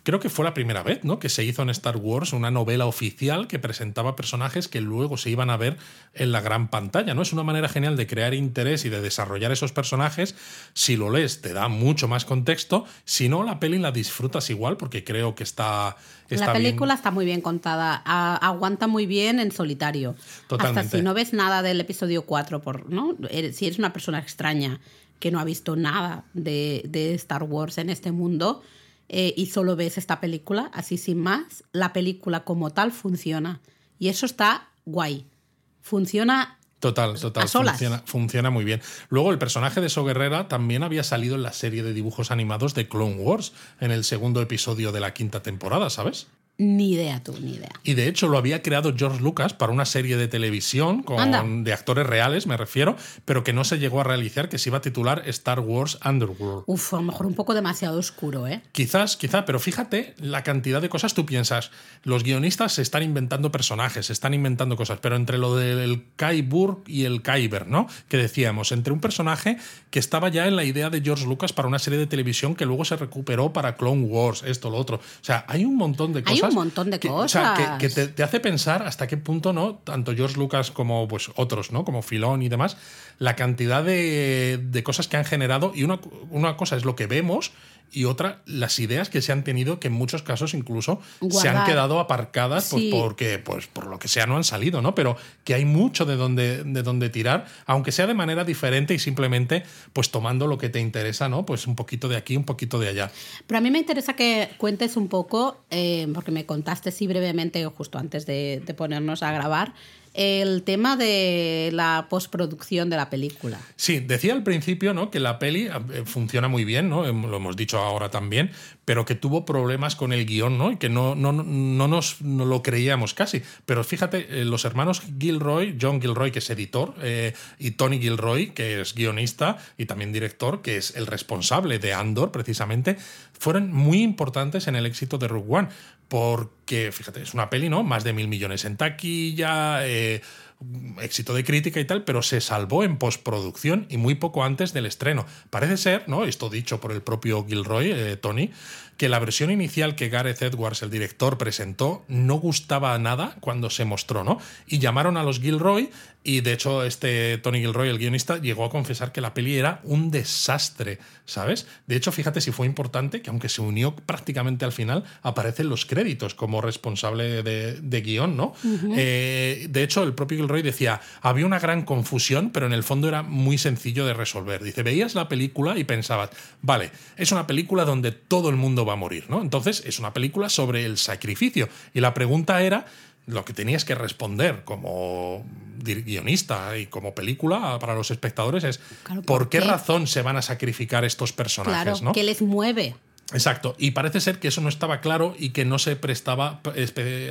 creo que fue la primera vez ¿no? que se hizo en Star Wars una novela oficial que presentaba personajes que luego se iban a ver en la gran pantalla. ¿no? Es una manera genial de crear interés y de desarrollar esos personajes. Si lo lees, te da mucho más contexto. Si no, la peli la disfrutas igual porque creo que está... está la bien. película está muy bien contada, a- aguanta muy bien en solitario. Totalmente. Hasta si no ves nada del episodio 4, por, ¿no? Eres- si eres una persona extraña que no ha visto nada de, de Star Wars en este mundo eh, y solo ves esta película, así sin más, la película como tal funciona. Y eso está guay. Funciona Total, total. Funciona, funciona muy bien. Luego, el personaje de So Guerrera también había salido en la serie de dibujos animados de Clone Wars, en el segundo episodio de la quinta temporada, ¿sabes? Ni idea tú, ni idea. Y de hecho lo había creado George Lucas para una serie de televisión con, Anda. de actores reales, me refiero, pero que no se llegó a realizar, que se iba a titular Star Wars Underworld. Uf, a lo mejor un poco demasiado oscuro, ¿eh? Quizás, quizá, pero fíjate la cantidad de cosas tú piensas. Los guionistas se están inventando personajes, se están inventando cosas, pero entre lo del Kai Burg y el Kyber, ¿no? Que decíamos, entre un personaje que estaba ya en la idea de George Lucas para una serie de televisión que luego se recuperó para Clone Wars, esto, lo otro. O sea, hay un montón de cosas. Un montón de que- o sea, que- cosas. que, te, te hace pensar hasta qué punto, ¿no? Tanto George Lucas como pues, otros, ¿no? Como Filón y demás, la cantidad de, de cosas que han generado. Y una, una cosa es lo que vemos y otra, las ideas que se han tenido, que en muchos casos incluso se han quedado aparcadas pues, porque, pues, por lo que sea, no han salido, ¿no? Pero que hay mucho de donde, de donde tirar, aunque sea de manera diferente y simplemente pues tomando lo que te interesa, ¿no? Pues un poquito de aquí, un poquito de allá. Pero a mí me interesa que cuentes un poco, eh, porque me contaste sí brevemente, justo antes de, de ponernos a grabar, el tema de la postproducción de la película. Sí, decía al principio ¿no? que la peli eh, funciona muy bien, ¿no? Em, lo hemos dicho ahora también, pero que tuvo problemas con el guion ¿no? y que no, no, no nos no lo creíamos casi. Pero fíjate, eh, los hermanos Gilroy, John Gilroy, que es editor, eh, y Tony Gilroy, que es guionista y también director, que es el responsable de Andor, precisamente, fueron muy importantes en el éxito de Rogue One. Porque, fíjate, es una peli, ¿no? Más de mil millones en taquilla, eh, éxito de crítica y tal, pero se salvó en postproducción y muy poco antes del estreno. Parece ser, ¿no? Esto dicho por el propio Gilroy, eh, Tony, que la versión inicial que Gareth Edwards, el director, presentó no gustaba nada cuando se mostró, ¿no? Y llamaron a los Gilroy y de hecho este Tony Gilroy, el guionista, llegó a confesar que la peli era un desastre, ¿sabes? De hecho, fíjate si fue importante que aunque se unió prácticamente al final, aparecen los créditos como responsable de, de guion, ¿no? Eh, de hecho, el propio Gilroy decía, había una gran confusión, pero en el fondo era muy sencillo de resolver. Dice, veías la película y pensabas, vale, es una película donde todo el mundo va a morir, ¿no? Entonces es una película sobre el sacrificio. Y la pregunta era, lo que tenías que responder como guionista y como película para los espectadores es, Claro, ¿por, ¿por qué, qué? razón se van a sacrificar estos personajes, Claro, no? ¿qué les mueve? Exacto, y parece ser que eso no estaba claro y que no se prestaba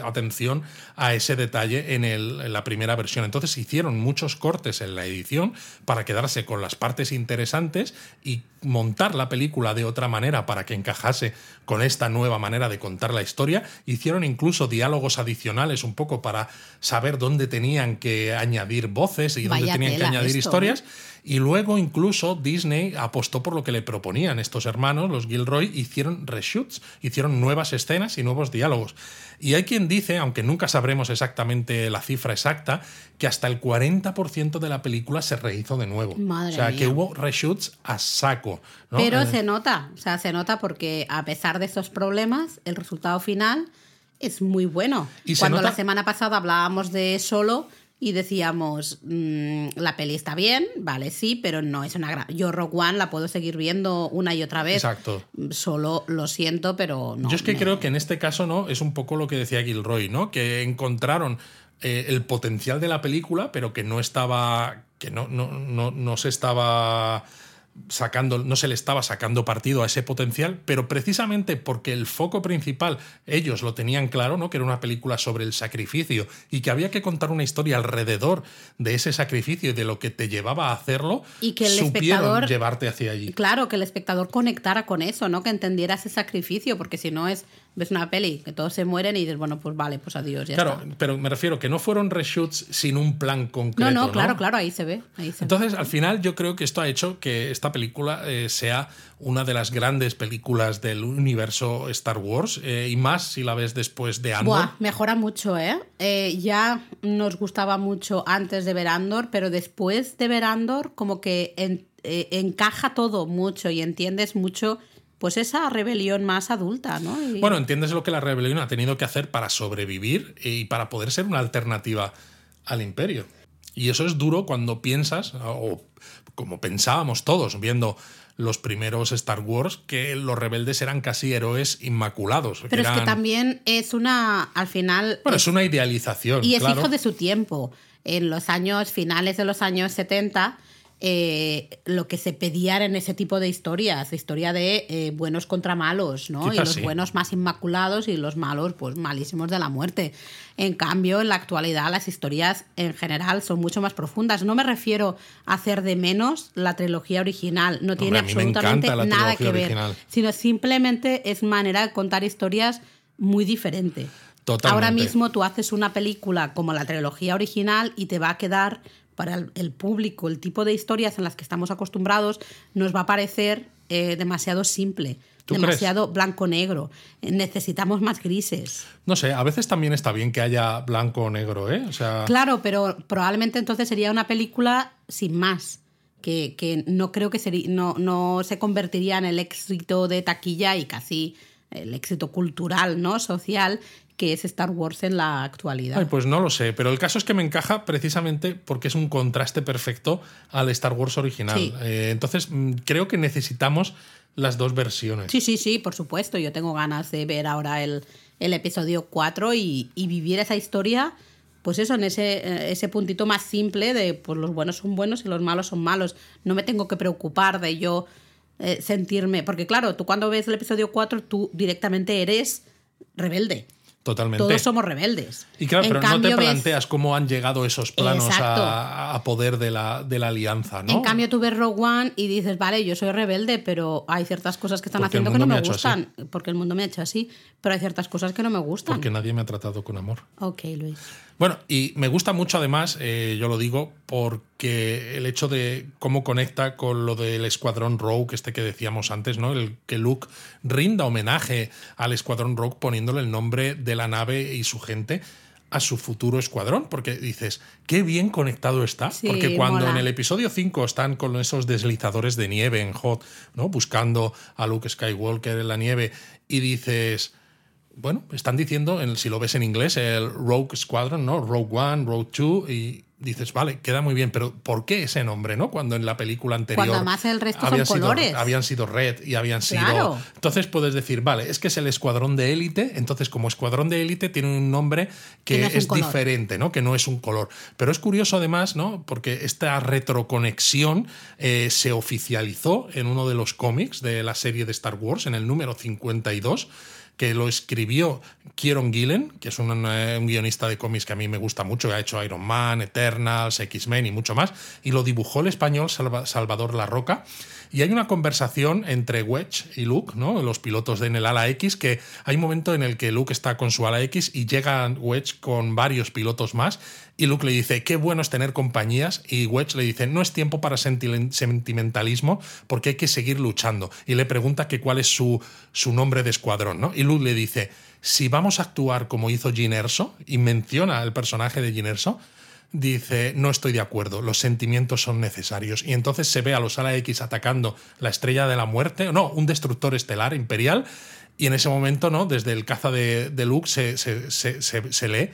atención a ese detalle en, el, en, la primera versión. Entonces hicieron muchos cortes en la edición para quedarse con las partes interesantes y montar la película de otra manera para que encajase con esta nueva manera de contar la historia. Hicieron incluso diálogos adicionales un poco para saber dónde tenían que añadir voces y dónde tenían que añadir historias. Y luego incluso Disney apostó por lo que le proponían estos hermanos, los Gilroy, hicieron reshoots, hicieron nuevas escenas y nuevos diálogos. Y hay quien dice, aunque nunca sabremos exactamente la cifra exacta, que hasta el 40% de la película se rehizo de nuevo. Madre o sea, mía. que hubo reshoots a saco. ¿no? Pero Eh, se nota, o sea, se nota porque a pesar de estos problemas, el resultado final es muy bueno. Y se Cuando nota- la semana pasada hablábamos de solo y decíamos, mm, la peli está bien, vale, sí, pero no es una gran... Yo Rock One la puedo seguir viendo una y otra vez. Exacto. Solo lo siento, pero no. Yo es que me- creo que en este caso no es un poco lo que decía Gilroy, ¿no? Que encontraron eh, el potencial de la película, pero que no estaba. que no, no, no, no se estaba sacando, no se le estaba sacando partido a ese potencial, pero precisamente porque el foco principal ellos lo tenían claro, ¿no? Que era una película sobre el sacrificio y que había que contar una historia alrededor de ese sacrificio y de lo que te llevaba a hacerlo, Y que el supieron espectador- llevarte hacia allí. Claro, que el espectador conectara con eso, ¿no? Que entendiera ese sacrificio, porque si no es, ves una peli, que todos se mueren y dices, bueno, pues vale, pues adiós, ya Claro, está. pero me refiero que no fueron reshoots sin un plan concreto. No, no, claro, claro, ahí se ve. Ahí se ve. Entonces, al final, yo creo que esto ha hecho que esta película eh, sea una de las grandes películas del universo Star Wars, eh, y más si la ves después de Andor. Buah, mejora mucho, ¿eh? Eh, Ya nos gustaba mucho antes de ver Andor, pero después de ver Andor, como que en- encaja todo mucho y entiendes mucho, pues esa rebelión más adulta, ¿no? Y- Bueno, entiendes lo que la rebelión ha tenido que hacer para sobrevivir y para poder ser una alternativa al imperio. Y eso es duro cuando piensas, o como pensábamos todos viendo los primeros Star Wars, que los rebeldes eran casi héroes inmaculados. pero es que también es una, al final... Bueno, es una idealización. Y es claro. hijo de su tiempo. En los años finales de los años 70, eh, lo que se pedía en ese tipo de historias, historia de eh, buenos contra malos, ¿no? y los sí. buenos más inmaculados y los malos, pues malísimos de la muerte. En cambio, en la actualidad, las historias en general son mucho más profundas. No me refiero a hacer de menos la trilogía original, no tiene absolutamente nada que ver, original. sino simplemente es manera de contar historias muy diferente. Totalmente. Ahora mismo tú haces una película como la trilogía original y te va a quedar para el, el público, el tipo de historias en las que estamos acostumbrados, nos va a parecer eh, demasiado simple, ¿Tú demasiado blanco-negro. Eh, Necesitamos más grises. No sé, a veces también está bien que haya blanco o negro, ¿eh? O sea, Claro, pero probablemente entonces sería una película sin más. Que, que no creo que sería, no, no se convertiría en el éxito de taquilla y casi el éxito cultural, ¿no? Social, que es Star Wars en la actualidad. Ay, pues no lo sé, pero el caso es que me encaja precisamente porque es un contraste perfecto al Star Wars original. Sí. Eh, entonces, mm, creo que necesitamos las dos versiones. Sí, sí, sí, por supuesto. Yo tengo ganas de ver ahora el, el episodio 4 y, y vivir esa historia, pues eso, en ese, eh, ese puntito más simple de pues los buenos son buenos y los malos son malos. No me tengo que preocupar de yo eh, sentirme. Porque claro, tú cuando ves el episodio 4, tú directamente eres rebelde. Totalmente. Todos somos rebeldes. Y claro, En pero no cambio, te ves- planteas cómo han llegado esos planos a, a poder de la, de la alianza, ¿no? En cambio, tú ves Rogue One y dices, vale, yo soy rebelde, pero hay ciertas cosas que están Porque haciendo que no me, gustan. Porque el mundo me ha hecho así. Pero hay ciertas cosas que no me gustan. Porque nadie me ha tratado con amor. Ok, Luis. Bueno, y me gusta mucho además, eh, yo lo digo, porque el hecho de cómo conecta con lo del escuadrón Rogue, este que decíamos antes, ¿no? El que Luke rinda homenaje al escuadrón Rogue poniéndole el nombre de la nave y su gente a su futuro escuadrón, porque dices, qué bien conectado está, Sí, porque cuando mola. en el episodio 5 están con esos deslizadores de nieve en Hot, ¿no? Buscando a Luke Skywalker en la nieve y dices, bueno, están diciendo, en- si lo ves en inglés, el Rogue Squadron, ¿no? Rogue One, Rogue Two, y dices, vale, queda muy bien, pero ¿por qué ese nombre, no? Cuando en la película anterior. Cuando más el resto habían son sido, colores. Habían sido red y habían sido. Claro. Entonces puedes decir, vale, es que es el escuadrón de élite, entonces como escuadrón de élite tiene un nombre que, no es diferente, ¿no? Que no es un color. Pero es curioso además, ¿no? Porque esta retroconexión eh, se oficializó en uno de los cómics de la serie de Star Wars, en el número 52 que lo escribió Kieron Gillen, que es un, eh, un guionista de cómics que a mí me gusta mucho, que ha hecho Iron Man, Eternals, X-Men y mucho más, y lo dibujó el español Salva- Salvador La Roca. Y hay una conversación entre Wedge y Luke, ¿no? los pilotos de en el ala X, que hay un momento en el que Luke está con su ala X y llega Wedge con varios pilotos más, y Luke le dice, qué bueno es tener compañías, y Wedge le dice, no es tiempo para senti- sentimentalismo, porque hay que seguir luchando. Y le pregunta que cuál es su, su nombre de escuadrón, ¿no? Y Luke le dice, si vamos a actuar como hizo Gin Erso, y menciona el personaje de Gin Erso, dice, no estoy de acuerdo, los sentimientos son necesarios. Y entonces se ve a los Ala X atacando la estrella de la muerte, no, un destructor estelar imperial, y en ese momento, ¿no? Desde el caza de, de Luke se- se- se- se lee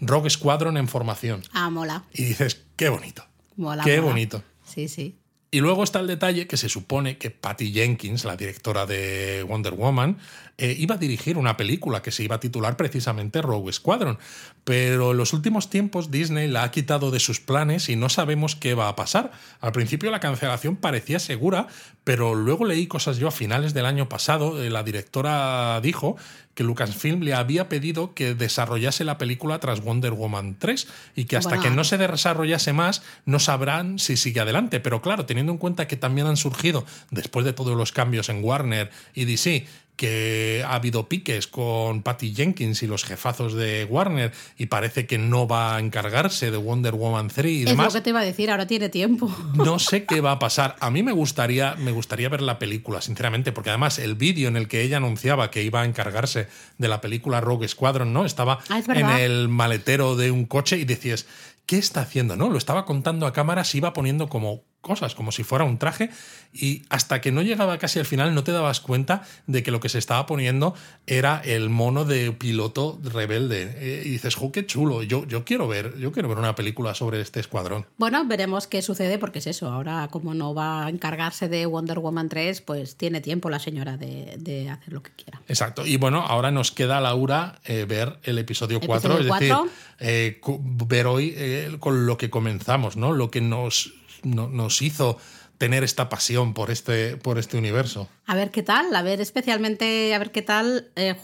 Rogue Squadron en formación. Ah, mola. Y dices, qué bonito. Mola. qué mola. bonito. Sí, sí. Y luego está el detalle que se supone que Patty Jenkins, la directora de Wonder Woman, eh, iba a dirigir una película que se iba a titular precisamente Rogue Squadron. Pero en los últimos tiempos Disney la ha quitado de sus planes y no sabemos qué va a pasar. Al principio la cancelación parecía segura, pero luego leí cosas yo a finales del año pasado. eh, La directora dijo que Lucasfilm le había pedido que desarrollase la película tras Wonder Woman 3 y que hasta que no se desarrollase más no sabrán si sigue adelante. Pero claro, teniendo en cuenta que también han surgido, después de todos los cambios en Warner y DC, que ha habido piques con Patty Jenkins y los jefazos de Warner y parece que no va a encargarse de Wonder Woman 3 y Es demás. lo que te iba a decir, ahora tiene tiempo. No sé qué va a pasar. A mí me gustaría, me gustaría ver la película, sinceramente, porque además el vídeo en el que ella anunciaba que iba a encargarse de la película Rogue Squadron, ¿no? Estaba Ah, es en el maletero de un coche y decías, ¿qué está haciendo? ¿No? Lo estaba contando a cámara, se iba poniendo como cosas, como si fuera un traje, y hasta que no llegaba casi al final no te dabas cuenta de que lo que se estaba poniendo era el mono de piloto rebelde. Eh, y dices, ¡jo, qué chulo! Yo, yo quiero ver, yo quiero ver una película sobre este escuadrón. Bueno, veremos qué sucede porque es eso. Ahora, como no va a encargarse de Wonder Woman 3, pues tiene tiempo la señora de, de hacer lo que quiera. Exacto. Y bueno, ahora nos queda, Laura, eh, ver el episodio 4, Episodio es decir, cuatro. eh, ver hoy eh, con lo que comenzamos, ¿no? Lo que nos, no- nos hizo tener esta pasión por este, por este universo. A ver qué tal, a ver especialmente, a ver qué tal, eh,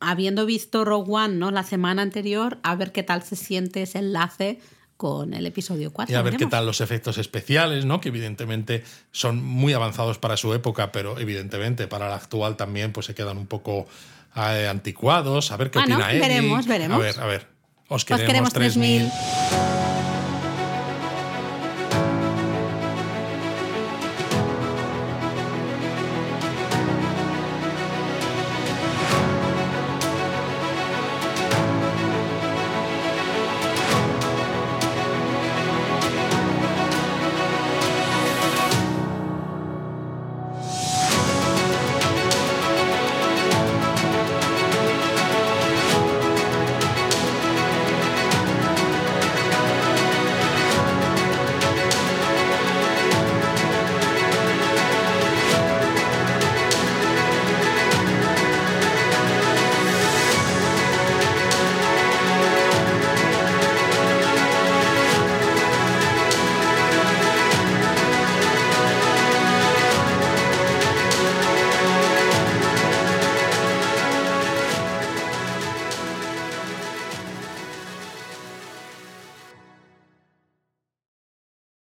habiendo visto Rogue One ¿no? la semana anterior, a ver qué tal se siente ese enlace con el episodio 4. Y a ver qué tal los efectos especiales, ¿no? Que evidentemente son muy avanzados para su época, pero evidentemente para la actual también pues se quedan un poco eh, anticuados. A ver qué Bueno, opina Eric. veremos, veremos. A ver, a ver. Os Os queremos, queremos 3000. 3000.